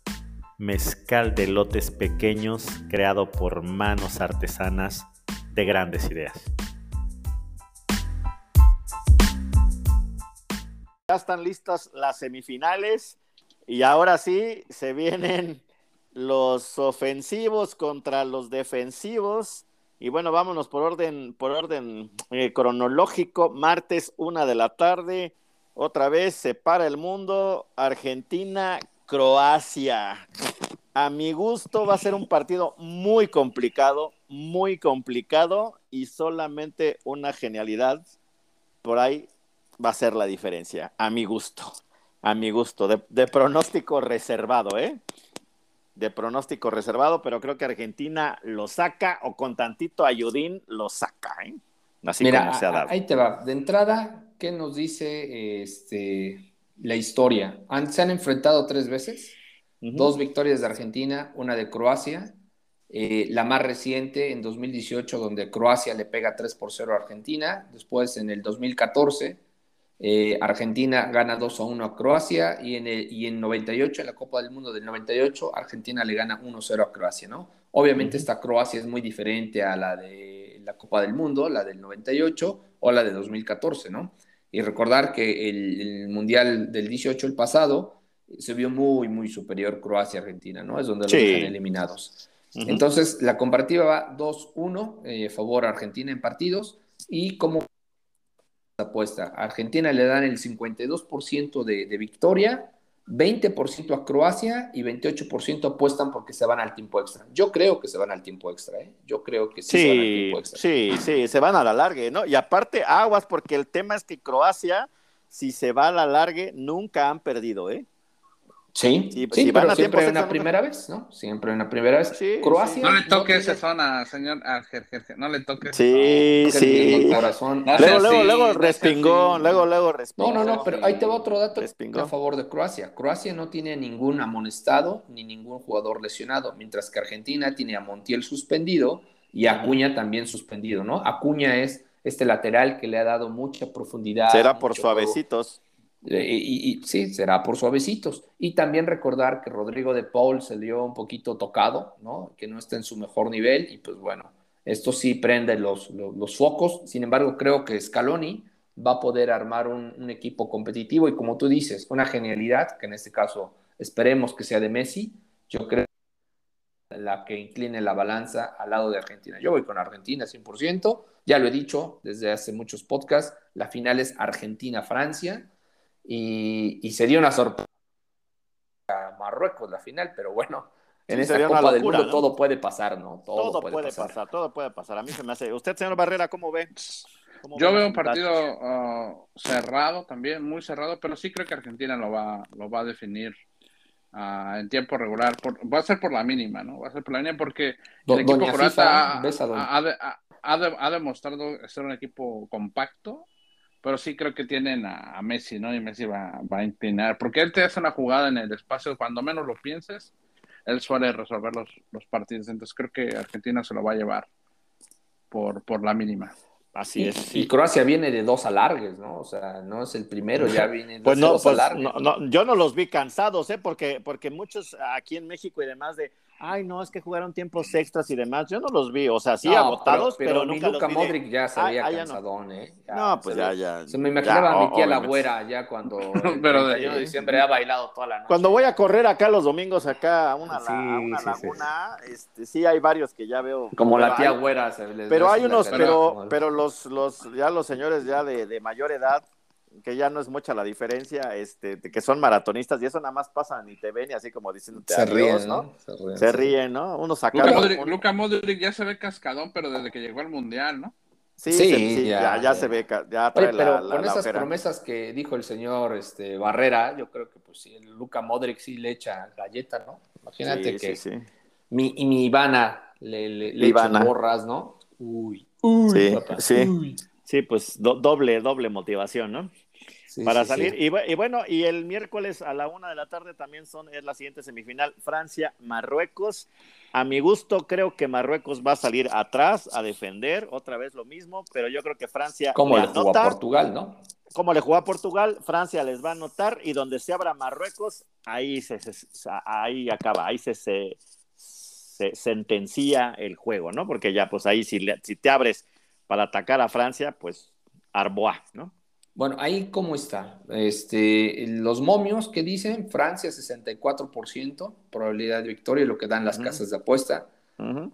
mezcal de lotes pequeños creado por manos artesanas de grandes ideas. Están listas las semifinales y ahora sí se vienen los ofensivos contra los defensivos. Y bueno, vámonos por orden, por orden eh, cronológico. Martes, una de la tarde. Otra vez se para el mundo. Argentina, Croacia. A mi gusto va a ser un partido muy complicado, muy complicado y solamente una genialidad por ahí va a ser la diferencia, a mi gusto, a mi gusto, de, pronóstico reservado, ¿eh? De pronóstico reservado, pero creo que Argentina lo saca o con tantito ayudín lo saca, ¿eh? Así como se ha dado. Ahí te va. De entrada, ¿qué nos dice este, la historia? se han enfrentado tres veces, dos victorias de Argentina, una de Croacia, eh, la más reciente en 2018, donde Croacia le pega 3 por 0 a Argentina, después en el 2014 eh, Argentina gana 2 a 1 a Croacia y en, el, y en 98, en la Copa del Mundo del 98, Argentina le gana 1 0 a Croacia, ¿no? Obviamente esta Croacia es muy diferente a la de la Copa del Mundo, la del 98 o la de 2014, ¿no? Y recordar que el, Mundial del 18, el pasado, se vio muy, muy superior Croacia-Argentina, ¿no? Es donde los dejan eliminados. Entonces, la comparativa va 2-1, eh, favor a Argentina en partidos, y como apuesta. A Argentina le dan el 52% de, de victoria, 20% a Croacia y 28% apuestan porque se van al tiempo extra. Yo creo que se van al tiempo extra, ¿eh? Yo creo que sí, sí se van al tiempo extra. Sí, sí, se van a la larga, ¿no? Y aparte, aguas, porque el tema es que Croacia, si se va a la larga, nunca han perdido, ¿eh? Sí, sí, sí pero siempre una primera vez, ¿no? Siempre una primera vez. Croacia. No le toque esa zona, señor No le toque Sí, sí. Corazón. luego, luego, luego, respingón. Luego, luego, respingón. No, no, no, pero ahí te va otro dato a favor de Croacia. Croacia no tiene ningún amonestado ni ningún jugador lesionado, mientras que Argentina tiene a Montiel suspendido y a Acuña también suspendido, ¿no? Acuña es este lateral que le ha dado mucha profundidad. Será por suavecitos. Y, sí, será por suavecitos. Y también recordar que Rodrigo de Paul dio un poquito tocado, ¿no? Que no está en su mejor nivel y pues bueno, esto sí prende los, los, focos. Sin embargo, creo que Scaloni va a poder armar un, equipo competitivo y como tú dices, una genialidad, que en este caso esperemos que sea de Messi, yo creo la que incline la balanza al lado de Argentina. Yo voy con Argentina 100%, ya lo he dicho desde hace muchos podcasts, la final es Argentina-Francia y, sería una sorpresa a Marruecos la final, pero bueno, en esta Copa del Mundo todo puede pasar, ¿no? Todo, puede, pasar. todo puede pasar. A mí se me hace. ¿Usted, señor Barrera, cómo ve? Yo veo un partido uh, cerrado también, muy cerrado, pero sí creo que Argentina lo va, lo va a definir uh, en tiempo regular. va a ser por la mínima, ¿no? Va a ser por la mínima porque el equipo croata ha, demostrado ser un equipo compacto pero sí creo que tienen a, Messi, ¿no? Y Messi va, a inclinar, porque él te hace una jugada en el espacio, cuando menos lo pienses, él suele resolver los, los partidos, entonces creo que Argentina se lo va a llevar por, por la mínima. Así es. Y Croacia viene de dos alargues, ¿no? O sea, no es el primero, ya viene de pues dos pues alargues. No, yo no los vi cansados, ¿eh? Porque, porque muchos aquí en México y demás de, ay, no, es que jugaron tiempos extras y demás. Yo no los vi, o sea, sí agotados, pero, pero, nunca Luka Modric ya se veía cansadón, ¿eh? no, pues ya, ya. Se me imaginaba a mi tía la güera ya cuando pero de, diciembre ha bailado toda la noche. Cuando voy a correr acá los domingos acá a una, una laguna, Este, sí hay varios que ya veo. Como la tía güera. Se les pero hay unos, pero, pero los, los, ya los señores ya de, de mayor edad que ya no es mucha la diferencia, este, que son maratonistas y eso nada más pasan y te ven y así como diciendo se ríen, ¿no? Se ríen, ¿no? Uno saca. Luca Modric, ya se ve cascadón, pero desde que llegó al mundial, ¿no? Sí, sí, ya, ya, se ve, ya trae pero con esas promesas que dijo el señor este, Barrera, yo creo que pues sí, el Luca Modric sí le echa galleta, ¿no? Imagínate que mi, y mi Ivana le, le, le echa borras, ¿no? Uy, uy, sí, sí, pues doble, doble motivación, ¿no? Para salir. Y, bueno, y el miércoles a la una de la tarde también son, es la siguiente semifinal, Francia-Marruecos. A mi gusto, creo que Marruecos va a salir atrás a defender, otra vez lo mismo, pero yo creo que Francia. Como le, jugó a Portugal, ¿no? Como le jugó a Portugal, Francia les va a anotar y donde se abra Marruecos, ahí, se, ahí acaba, ahí se, se, sentencia el juego, ¿no? Porque ya, pues ahí, si, si te abres para atacar a Francia, pues Arbois, ¿no? Bueno, ahí cómo está. Este, los momios que dicen Francia 64% probabilidad de victoria, lo que dan las casas de apuesta.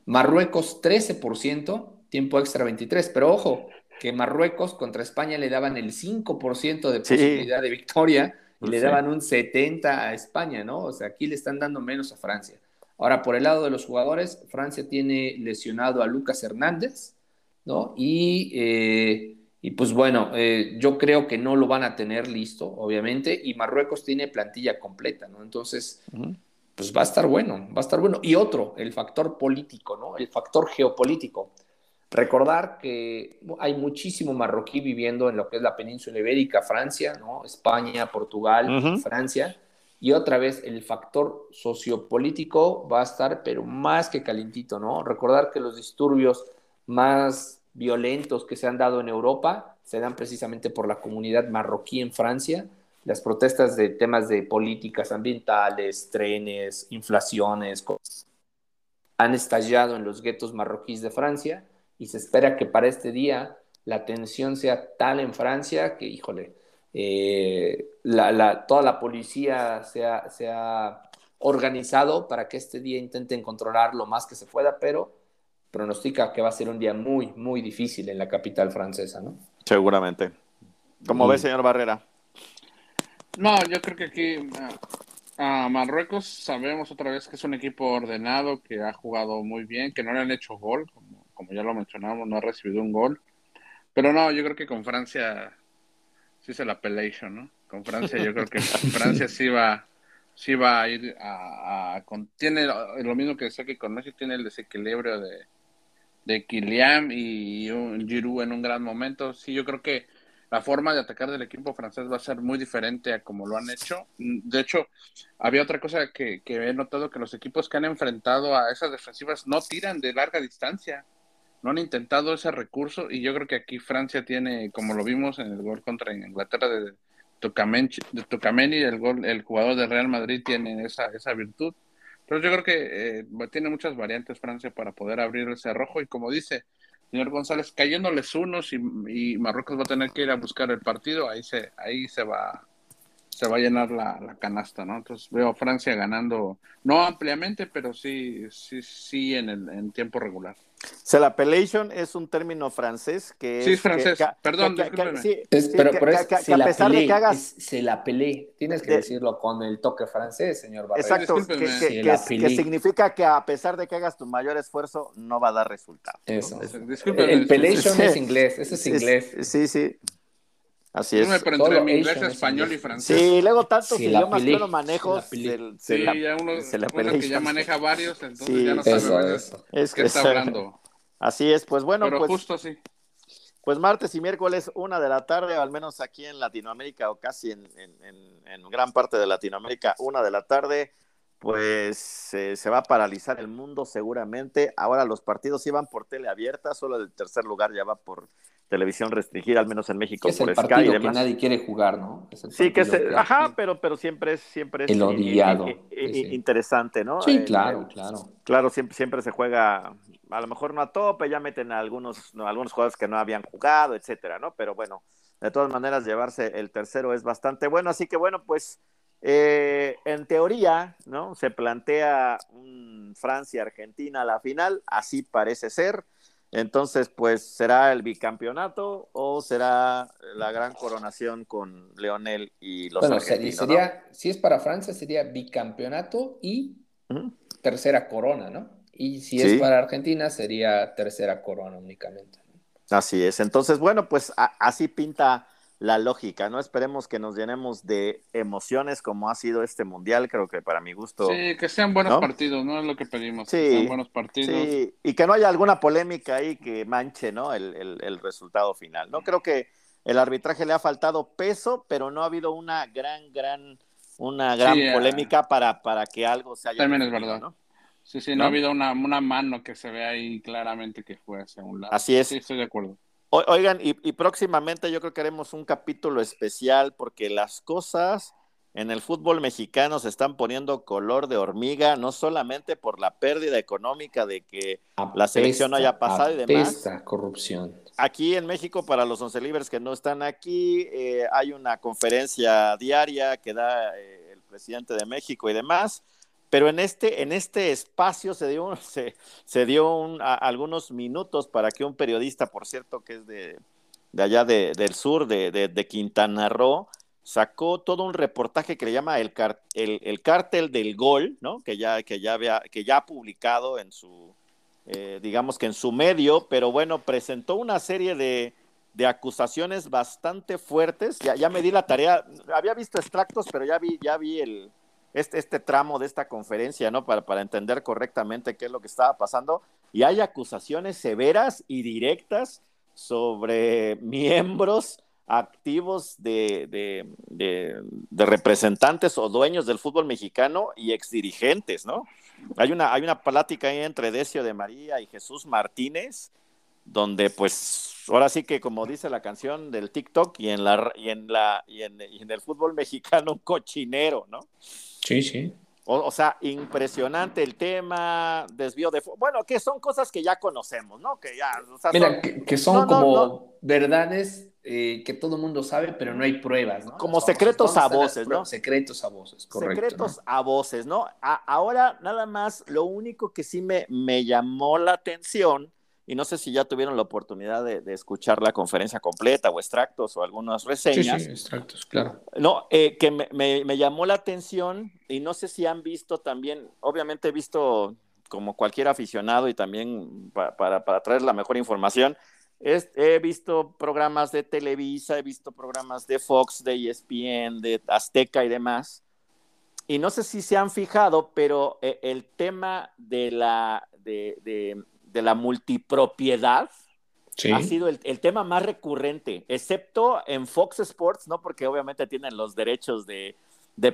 Marruecos 13%, tiempo extra 23, pero ojo, que Marruecos contra España le daban el 5% de posibilidad de victoria y le daban un 70 a España, ¿no? O sea, aquí le están dando menos a Francia. Ahora, por el lado de los jugadores, Francia tiene lesionado a Lucas Hernández, ¿no? Y, eh, y pues bueno, eh, yo creo que no lo van a tener listo, obviamente, y Marruecos tiene plantilla completa, ¿no? Entonces, pues va a estar bueno, va a estar bueno. Y otro, el factor político, ¿no? El factor geopolítico. Recordar que hay muchísimo marroquí viviendo en lo que es la península ibérica, Francia, ¿no? España, Portugal, Francia y otra vez el factor sociopolítico va a estar, pero más que calientito, ¿no? Recordar que los disturbios más violentos que se han dado en Europa se dan precisamente por la comunidad marroquí en Francia. Las protestas de temas de políticas ambientales, trenes, inflaciones, han estallado en los guetos marroquíes de Francia y se espera que para este día la tensión sea tal en Francia que, híjole, eh, la, toda la policía se ha, organizado para que este día intenten controlar lo más que se pueda, pero pronostica que va a ser un día muy, muy difícil en la capital francesa, ¿no? Seguramente. ¿Cómo ve, señor Barrera? No, yo creo que aquí a Marruecos sabemos otra vez que es un equipo ordenado, que ha jugado muy bien, que no le han hecho gol, como, como ya lo mencionamos, no ha recibido un gol. Pero no, yo creo que con Francia sí se la pelation, ¿no? Con Francia yo creo que Francia sí va, sí va a ir a, tiene lo mismo que decía que con Messi tiene el desequilibrio de, de Kylian y un Giroud en un gran momento. Sí, yo creo que la forma de atacar del equipo francés va a ser muy diferente a como lo han hecho. De hecho, había otra cosa que, que he notado que los equipos que han enfrentado a esas defensivas no tiran de larga distancia no han intentado ese recurso y yo creo que aquí Francia tiene, como lo vimos en el gol contra Inglaterra de Tocameni, el, gol, el jugador de Real Madrid tiene esa, esa virtud. Pero yo creo que eh, tiene muchas variantes Francia para poder abrir el cerrojo y como dice señor González, cayéndoles unos y, y, Marruecos va a tener que ir a buscar el partido, ahí se, ahí se va se va a llenar la, la, canasta, ¿no? Entonces veo a Francia ganando, no ampliamente, pero sí, sí, sí en el en tiempo regular. Celapellation es un término francés que sí, es francés. Perdón, sí, pero, es, que, a pesar de que hagas se la pelé, tienes que decirlo con el toque francés, señor Barreto. Exacto, que, que, significa que a pesar de que hagas tu mayor esfuerzo no va a dar resultado. Eso. El pelation es inglés, eso es inglés. Sí, sí. Así es. pero entre inglés, español y francés. Sí, luego tantos idiomas que uno manejo. Sí, ya uno, se la uno que ya maneja varios, entonces ya no sabe eso. Es qué está hablando. Así es, pues bueno. Pero pues, justo así. Pues martes y miércoles, una de la tarde, al menos aquí en Latinoamérica o casi en, en, gran parte de Latinoamérica, una de la tarde, pues eh, se va a paralizar el mundo seguramente. Ahora los partidos iban por tele abierta, solo el tercer lugar ya va por televisión restringida, al menos en México es por el partido que nadie quiere jugar, ¿no? sí, que es, ajá, pero, pero siempre es, siempre es el odiado. interesante, ¿no? Sí, claro, claro. Claro, siempre, siempre se juega, a lo mejor no a tope, ya meten a algunos, algunos jugadores que no habían jugado, etcétera, ¿no? Pero bueno, de todas maneras, llevarse el tercero es bastante bueno, así que bueno, pues eh, en teoría, ¿no? Se plantea un Francia-Argentina a la final, así parece ser. Entonces, pues, ¿será el bicampeonato o será la gran coronación con Leonel y los bueno, sería, si es para Francia, sería bicampeonato y tercera corona, ¿no? Y si es para Argentina, sería tercera corona únicamente. Así es. Entonces, bueno, pues así pinta la lógica, ¿no? Esperemos que nos llenemos de emociones como ha sido este mundial, creo que para mi gusto. Sí, que sean buenos partidos, ¿no? Es lo que pedimos, sí, que sean buenos partidos. Sí, y que no haya alguna polémica ahí que manche, ¿no? El, el, resultado final, ¿no? Creo que el arbitraje le ha faltado peso, pero no ha habido una gran, gran, una gran ah. polémica para, para que algo se haya... También es verdad. ¿no? Sí, sí, no, ha habido una, una mano que se vea ahí claramente que fue hacia un lado. Así es. Sí, estoy de acuerdo. Oigan, y, próximamente yo creo que haremos un capítulo especial porque las cosas en el fútbol mexicano se están poniendo color de hormiga, no solamente por la pérdida económica de que la selección haya pasado y demás. corrupción. Aquí en México, para los once libres que no están aquí, eh, hay una conferencia diaria que da eh, el presidente de México y demás pero en este, en este espacio se dio, se, se dio un, algunos minutos para que un periodista, por cierto, que es de, de allá de, del sur, de, de, Quintana Roo, sacó todo un reportaje que le llama el, el, cártel del gol, ¿no? Que ya, que ya, había, que ya ha publicado en su, eh, digamos que en su medio, pero bueno, presentó una serie de, de acusaciones bastante fuertes. Ya, ya me di la tarea, había visto extractos, pero ya vi, ya vi el, este, este tramo de esta conferencia, ¿no? Para, para entender correctamente qué es lo que estaba pasando. Y hay acusaciones severas y directas sobre miembros activos de, de, representantes o dueños del fútbol mexicano y exdirigentes, ¿no? Hay una, hay una plática ahí entre Decio de María y Jesús Martínez, donde pues ahora sí que como dice la canción del TikTok y en la y en la y en, y en el fútbol mexicano un cochinero, ¿no? Sí, sí. O, sea, impresionante el tema, desvío de... Bueno, que son cosas que ya conocemos, ¿no? Que ya... Mira, que, son como verdades eh, que todo el mundo sabe, pero no hay pruebas, ¿no? Como secretos a voces, ¿no? Secretos a voces, correcto. Secretos a voces, ¿no? ahora, nada más, lo único que sí me, me llamó la atención y no sé si ya tuvieron la oportunidad de, escuchar la conferencia completa o extractos o algunas reseñas. Sí, sí, extractos, claro. No, eh, que me, llamó la atención y no sé si han visto también, obviamente he visto como cualquier aficionado y también para, traer la mejor información, he visto programas de Televisa, he visto programas de Fox, de ESPN, de Azteca y demás. Y no sé si se han fijado, pero eh, el tema de la, de de la multipropiedad ha sido el, tema más recurrente, excepto en Fox Sports, ¿no? Porque obviamente tienen los derechos de,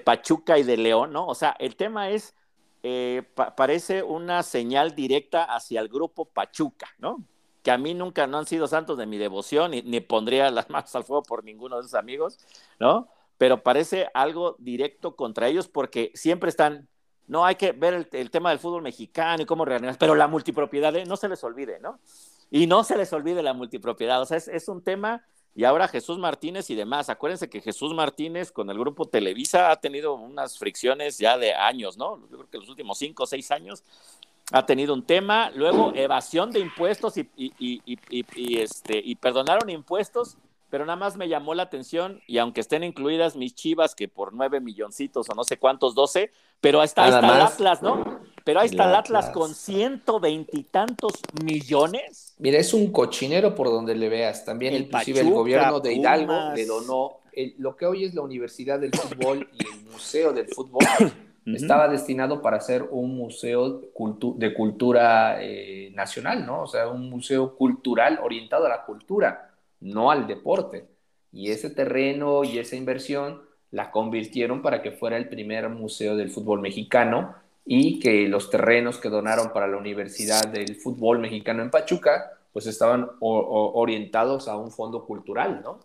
Pachuca y de León, ¿no? O sea, el tema es, eh, parece una señal directa hacia el grupo Pachuca, ¿no? Que a mí nunca no han sido santos de mi devoción, ni, ni pondría las manos al fuego por ninguno de sus amigos, ¿no? Pero parece algo directo contra ellos porque siempre están no hay que ver el, tema del fútbol mexicano y cómo reanimar, pero la multipropiedad, ¿eh? no se les olvide, ¿no? Y no se les olvide la multipropiedad, o sea, es, un tema, y ahora Jesús Martínez y demás, acuérdense que Jesús Martínez con el grupo Televisa ha tenido unas fricciones ya de años, ¿no? Yo creo que los últimos cinco o seis años ha tenido un tema, luego evasión de impuestos y, y, este, y perdonaron impuestos pero nada más me llamó la atención y aunque estén incluidas mis chivas, que por nueve milloncitos o no sé cuántos, doce, pero ahí está, el Atlas, ¿no? Pero ahí está el Atlas, con ciento veintitantos millones. Mira, es un cochinero por donde le veas. También inclusive el gobierno de Hidalgo le donó lo que hoy es la Universidad del Fútbol y el Museo del Fútbol. Estaba destinado para ser un museo de cultura eh, nacional, ¿no? O sea, un museo cultural orientado a la cultura no al deporte. Y ese terreno y esa inversión la convirtieron para que fuera el primer museo del fútbol mexicano y que los terrenos que donaron para la Universidad del Fútbol Mexicano en Pachuca, pues estaban orientados a un fondo cultural, ¿no?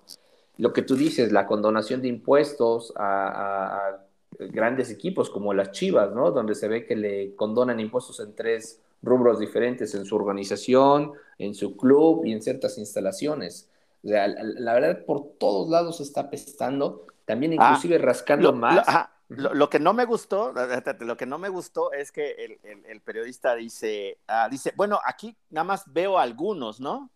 Lo que tú dices, la condonación de impuestos a, grandes equipos como las Chivas, ¿no? Donde se ve que le condonan impuestos en tres rubros diferentes, en su organización, en su club y en ciertas instalaciones la, verdad, por todos lados está apestando, también ah, inclusive rascando más. Lo, que no me gustó, lo que no me gustó es que el, periodista dice, ah, dice, bueno, aquí nada más veo algunos, ¿no?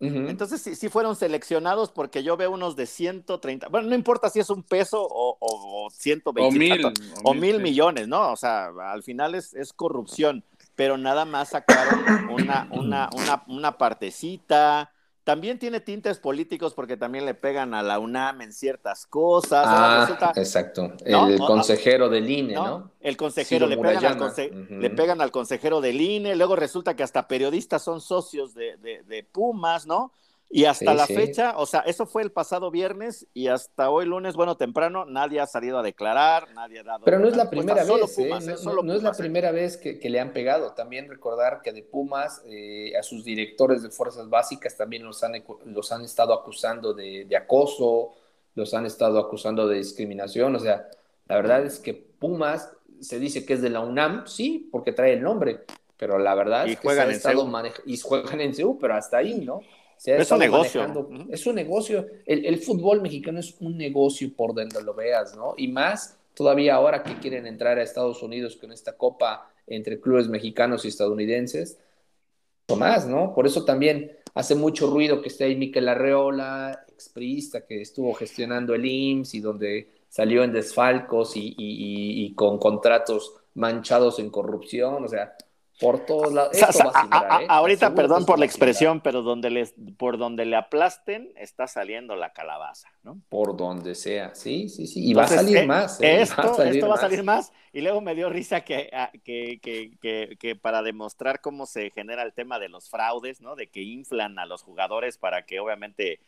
Entonces sí, sí, fueron seleccionados porque yo veo unos de 130, bueno, no importa si es un peso o, o, 120 o mil, o mil, millones, ¿no? O sea, al final es, es corrupción, pero nada más sacaron una, una, una, una partecita, también tiene tintes políticos porque también le pegan a la UNAM en ciertas cosas. Ah, exacto. El consejero del INE, ¿no? El consejero, le pegan, al le pegan, al consejero del INE, luego resulta que hasta periodistas son socios de, de Pumas, ¿no? Y hasta la fecha, o sea, eso fue el pasado viernes y hasta hoy lunes, bueno, temprano, nadie ha salido a declarar, nadie ha dado. Pero no es la primera vez, ¿eh? no, es la ¿eh? primera vez que, le han pegado. También recordar que de Pumas, eh, a sus directores de fuerzas básicas también los han, los han estado acusando de, acoso, los han estado acusando de discriminación. O sea, la verdad es que Pumas se dice que es de la UNAM, sí, porque trae el nombre, pero la verdad es que se ha estado y juegan en CEU, pero hasta ahí, ¿no? Es un negocio. Es un negocio. El, fútbol mexicano es un negocio por donde lo veas, ¿no? Y más todavía ahora que quieren entrar a Estados Unidos con esta copa entre clubes mexicanos y estadounidenses, o más, ¿no? Por eso también hace mucho ruido que esté ahí Miquel Arreola, exprista que estuvo gestionando el IMSS y donde salió en desfalcos y, con contratos manchados en corrupción, o sea, por todos lados. ¿eh? Ahorita, perdón por la expresión, pero donde les, por donde le aplasten, está saliendo la calabaza, ¿no? Por donde sea, sí, sí, sí. Y va a salir eh, más. ¿eh? Esto, va a salir, esto va a salir más. Y luego me dio risa ah, que, que, que, que, para demostrar cómo se genera el tema de los fraudes, ¿no? De que inflan a los jugadores para que obviamente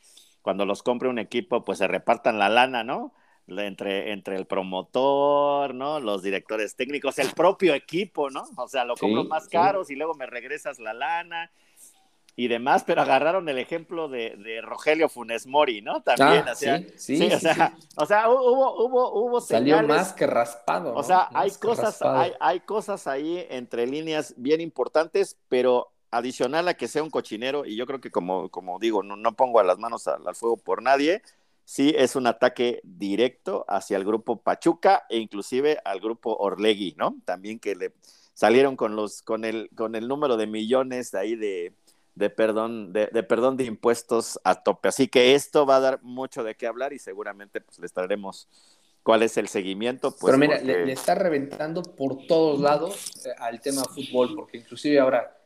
cuando los compre un equipo, pues se repartan la lana, ¿no? Entre, entre el promotor, ¿no? Los directores técnicos, el propio equipo, ¿no? O sea, lo compro más caros y luego me regresas la lana y demás, pero agarraron el ejemplo de, Rogelio Funes Mori, ¿no? También, ah, o sea, sí, o, sea o sea, hubo, hubo, hubo Salió más que raspado. O sea, hay cosas, hay, hay, cosas ahí entre líneas bien importantes, pero adicional a que sea un cochinero, y yo creo que como, como digo, no, no pongo a las manos al fuego por nadie, sí es un ataque directo hacia el grupo Pachuca e inclusive al grupo Orlegui, ¿no? También que le salieron con los con el con el número de millones ahí de, de perdón de, perdón de impuestos a tope. Así que esto va a dar mucho de qué hablar y seguramente pues les traeremos cuál es el seguimiento. Pues, Pero mira, le, está reventando por todos lados eh, al tema fútbol, porque inclusive ahora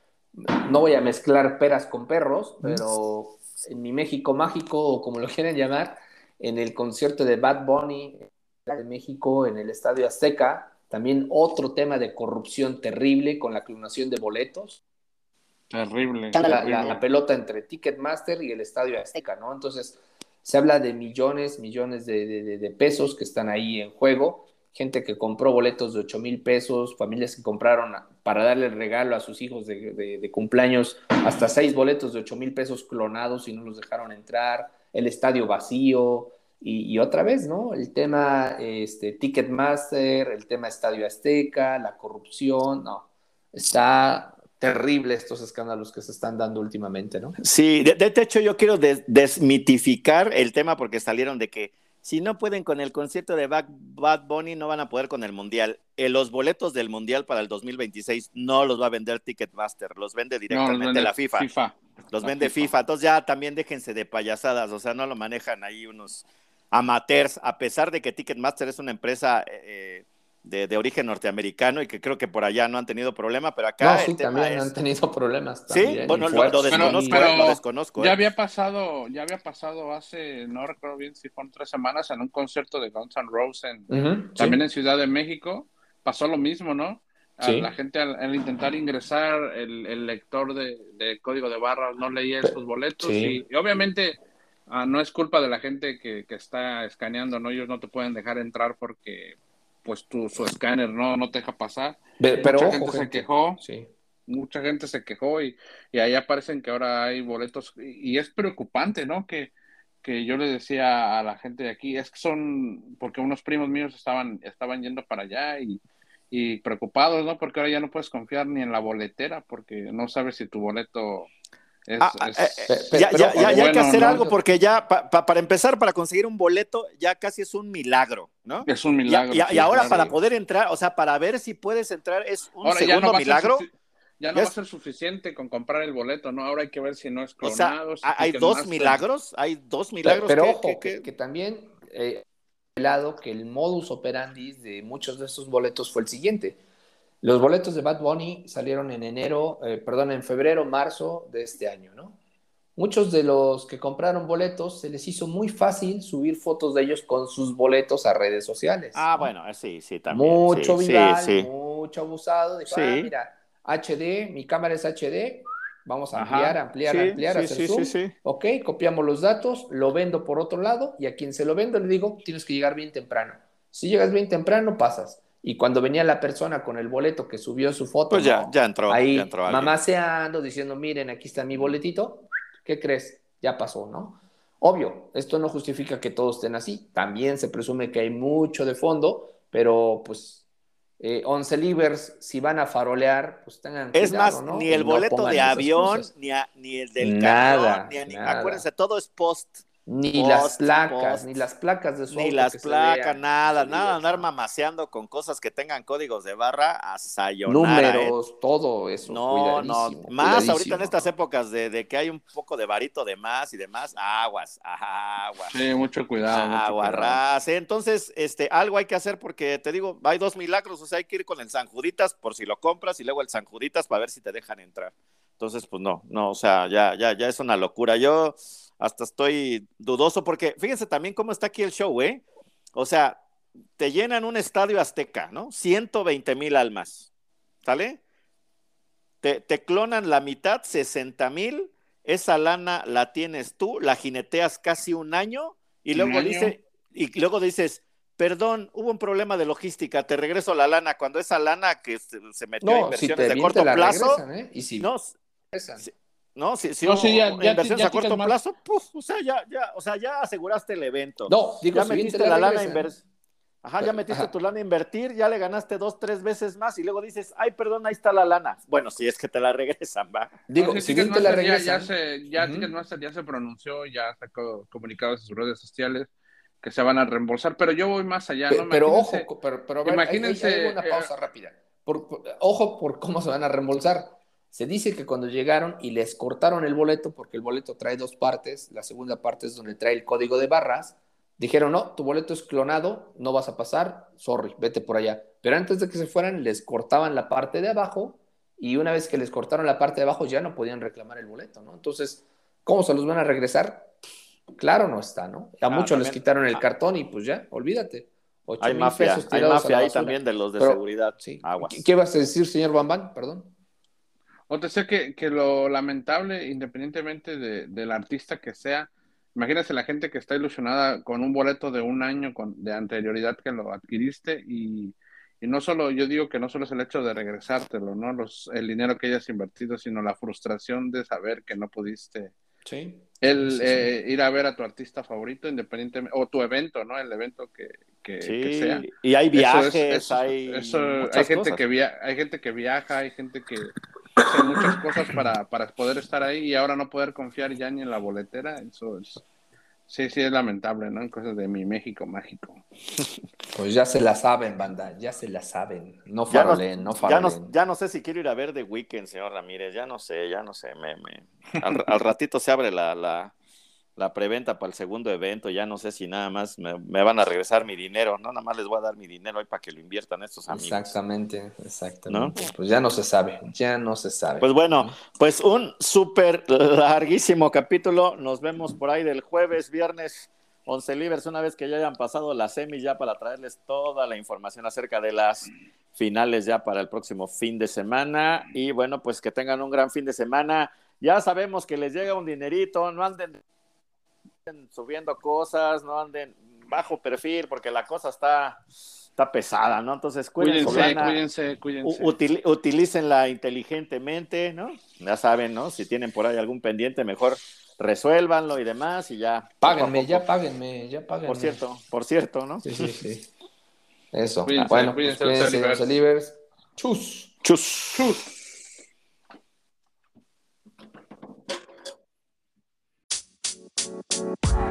no voy a mezclar peras con perros, pero en mi México mágico o como lo quieren llamar, en el concierto de Bad Bunny de México, en el Estadio Azteca. También otro tema de corrupción terrible con la clonación de boletos. Terrible. La, pelota entre Ticketmaster y el Estadio Azteca, ¿no? Entonces, se habla de millones, millones de, pesos que están ahí en juego. Gente que compró boletos de 8 mil pesos, familias que compraron para darle el regalo a sus hijos de, cumpleaños hasta seis boletos de 8 mil pesos clonados y no los dejaron entrar el estadio vacío y, otra vez, ¿no? El tema este, Ticketmaster, el tema Estadio Azteca, la corrupción, no, está terrible estos escándalos que se están dando últimamente, ¿no? Sí, de, hecho yo quiero desmitificar el tema porque salieron de que si no pueden con el concierto de Bad, Bunny, no van a poder con el Mundial. Eh, los boletos del Mundial para el 2026 no los va a vender Ticketmaster, los vende directamente la FIFA. Los vende FIFA. Entonces ya también déjense de payasadas, o sea, no lo manejan ahí unos amateurs, a pesar de que Ticketmaster es una empresa... Eh, de, origen norteamericano y que creo que por allá no han tenido problema, pero acá. No, sí, también han tenido problemas. sí, bueno, lo, desconozco, Ya había pasado, ya había pasado hace, no recuerdo bien si fueron tres semanas, en un concierto de Guns N' Roses, también en Ciudad de México. Pasó lo mismo, ¿no? La gente al, intentar ingresar el, lector de, código de barras no leía esos boletos y, obviamente ah, no es culpa de la gente que, que está escaneando, ¿no? Ellos no te pueden dejar entrar porque pues tu, su escáner no, no te deja pasar. Pero, mucha gente, se quejó. Sí. Mucha gente se quejó y, y ahí aparecen que ahora hay boletos y, es preocupante, ¿no? Que, que yo le decía a la gente de aquí, es que son, porque unos primos míos estaban, estaban yendo para allá y, y preocupados, ¿no? Porque ahora ya no puedes confiar ni en la boletera porque no sabes si tu boleto Ah, eh, eh, ya, hay que hacer algo porque ya, para empezar, para conseguir un boleto, ya casi es un milagro, ¿no? Es un milagro. Y, ahora para poder entrar, o sea, para ver si puedes entrar, es un segundo milagro. Ya no va a ser suficiente con comprar el boleto, ¿no? Ahora hay que ver si no es clonado. hay dos milagros, hay dos milagros. Pero, ojo, que, también eh, lado que el modus operandi de muchos de estos boletos fue el siguiente los boletos de Bad Bunny salieron en enero, eh, perdón, en febrero, marzo de este año, ¿no? Muchos de los que compraron boletos se les hizo muy fácil subir fotos de ellos con sus boletos a redes sociales. Ah, bueno, eh, sí, sí, también. Mucho viral, mucho abusado. Dijo, ah, mira, HD, mi cámara es HD, vamos a ampliar, ampliar, ampliar, hacer zoom. Ok, copiamos los datos, lo vendo por otro lado y a quien se lo vendo le digo, tienes que llegar bien temprano. Si llegas bien temprano, pasas. Y cuando venía la persona con el boleto que subió su foto, pues ya, ya entró. Ahí ya entró mamaseando, diciendo, miren, aquí está mi boletito. ¿Qué crees? Ya pasó, ¿no? Obvio, esto no justifica que todos estén así. También se presume que hay mucho de fondo, pero pues eh, 11 livers, si van a farolear, pues tengan Es más, ni el boleto de avión, ni, ni, el del nada, ni, acuérdense, todo es post Ni las placas, ni las placas de su Ni las placas, nada, nada, andar mamaseando con cosas que tengan códigos de barra a sayonara. ¿eh? Números, todo eso. No, no, más ahorita en estas épocas de, que hay un poco de varito de más y demás, aguas, aguas. Sí, mucho cuidado. Aguarrás. Entonces, este, algo hay que hacer porque te digo, hay dos milagros, o sea, hay que ir con el San Juditas por si lo compras y luego el San Juditas para ver si te dejan entrar. Entonces, pues no, no, o sea, ya, ya, ya es una locura. Yo hasta estoy dudoso porque fíjense también cómo está aquí el show, ¿eh? O sea, te llenan un estadio azteca, ¿no? 120 mil almas, ¿sale? Te, te, clonan la mitad, 60 mil, esa lana la tienes tú, la jineteas casi un año y luego, dice, y luego dices, perdón, hubo un problema de logística, te regreso la lana, cuando esa lana que se, metió en inversiones de corto plazo, ¿eh? y si no, no, si, si no, ya, inversiones a corto plazo, pues, o sea, ya, ya, o sea, ya aseguraste el evento. No, digo, ya metiste la, lana a invertir. Ajá, ya metiste tu lana a invertir, ya le ganaste dos, tres veces más y luego dices, ay, perdón, ahí está la lana. Bueno, si es que te la regresan, va. Digo, si bien te la regresan. Ya, se, ya, ya se pronunció, ya sacó comunicados en sus redes sociales que se van a reembolsar, pero yo voy más allá. Pero, pero ojo, pero, pero imagínense. Hay, una pausa rápida. ojo por cómo se van a reembolsar se dice que cuando llegaron y les cortaron el boleto, porque el boleto trae dos partes, la segunda parte es donde trae el código de barras, dijeron, no, tu boleto es clonado, no vas a pasar, sorry, vete por allá. Pero antes de que se fueran, les cortaban la parte de abajo y una vez que les cortaron la parte de abajo ya no podían reclamar el boleto, ¿no? Entonces, ¿cómo se los van a regresar? Claro no está, ¿no? A muchos les quitaron el cartón y pues ya, olvídate. Hay mafia, hay mafia ahí también de los de seguridad. Sí. ¿Qué vas a decir, señor Bambán? Perdón. O te sé que, que lo lamentable, independientemente de, del artista que sea, imagínese la gente que está ilusionada con un boleto de un año con, de anterioridad que lo adquiriste y, y, no solo, yo digo que no solo es el hecho de regresártelo, ¿no? Los, el dinero que hayas invertido, sino la frustración de saber que no pudiste. Sí. El eh, ir a ver a tu artista favorito, independientemente, o tu evento, ¿no? El evento que, que, sea. Y hay viajes, hay. hay gente que via hay gente que viaja, hay gente que hacer muchas cosas para, para poder estar ahí y ahora no poder confiar ya ni en la boletera, eso es, sí, sí es lamentable, ¿no? En cosas de mi México mágico. Pues ya se la saben, banda, ya se la saben. No farolen, no, Ya no, ya no sé si quiero ir a ver The Weeknd, señor Ramírez, ya no sé, ya no sé, me, me... Al, al ratito se abre la, la, la preventa para el segundo evento, ya no sé si nada más me, van a regresar mi dinero, no, nada más les voy a dar mi dinero ahí para que lo inviertan estos amigos. Exactamente, exactamente. Pues ya no se sabe, ya no se sabe. Pues bueno, pues un súper larguísimo capítulo, nos vemos por ahí del jueves, viernes, 11 libres, una vez que ya hayan pasado las semis ya para traerles toda la información acerca de las finales ya para el próximo fin de semana y bueno, pues que tengan un gran fin de semana. Ya sabemos que les llega un dinerito, no anden subiendo cosas, no anden bajo perfil, porque la cosa está, está pesada, ¿no? Entonces, cuídense, cuídense, cuídense. utilícenla inteligentemente, ¿no? Ya saben, ¿no? Si tienen por ahí algún pendiente, mejor resuélvanlo y demás y ya. Páguenme, ya páguenme, ya páguenme. Por cierto, por cierto, ¿no? Sí, sí, sí. Eso. bueno, cuídense, cuídense, Chus. Chus. Chus.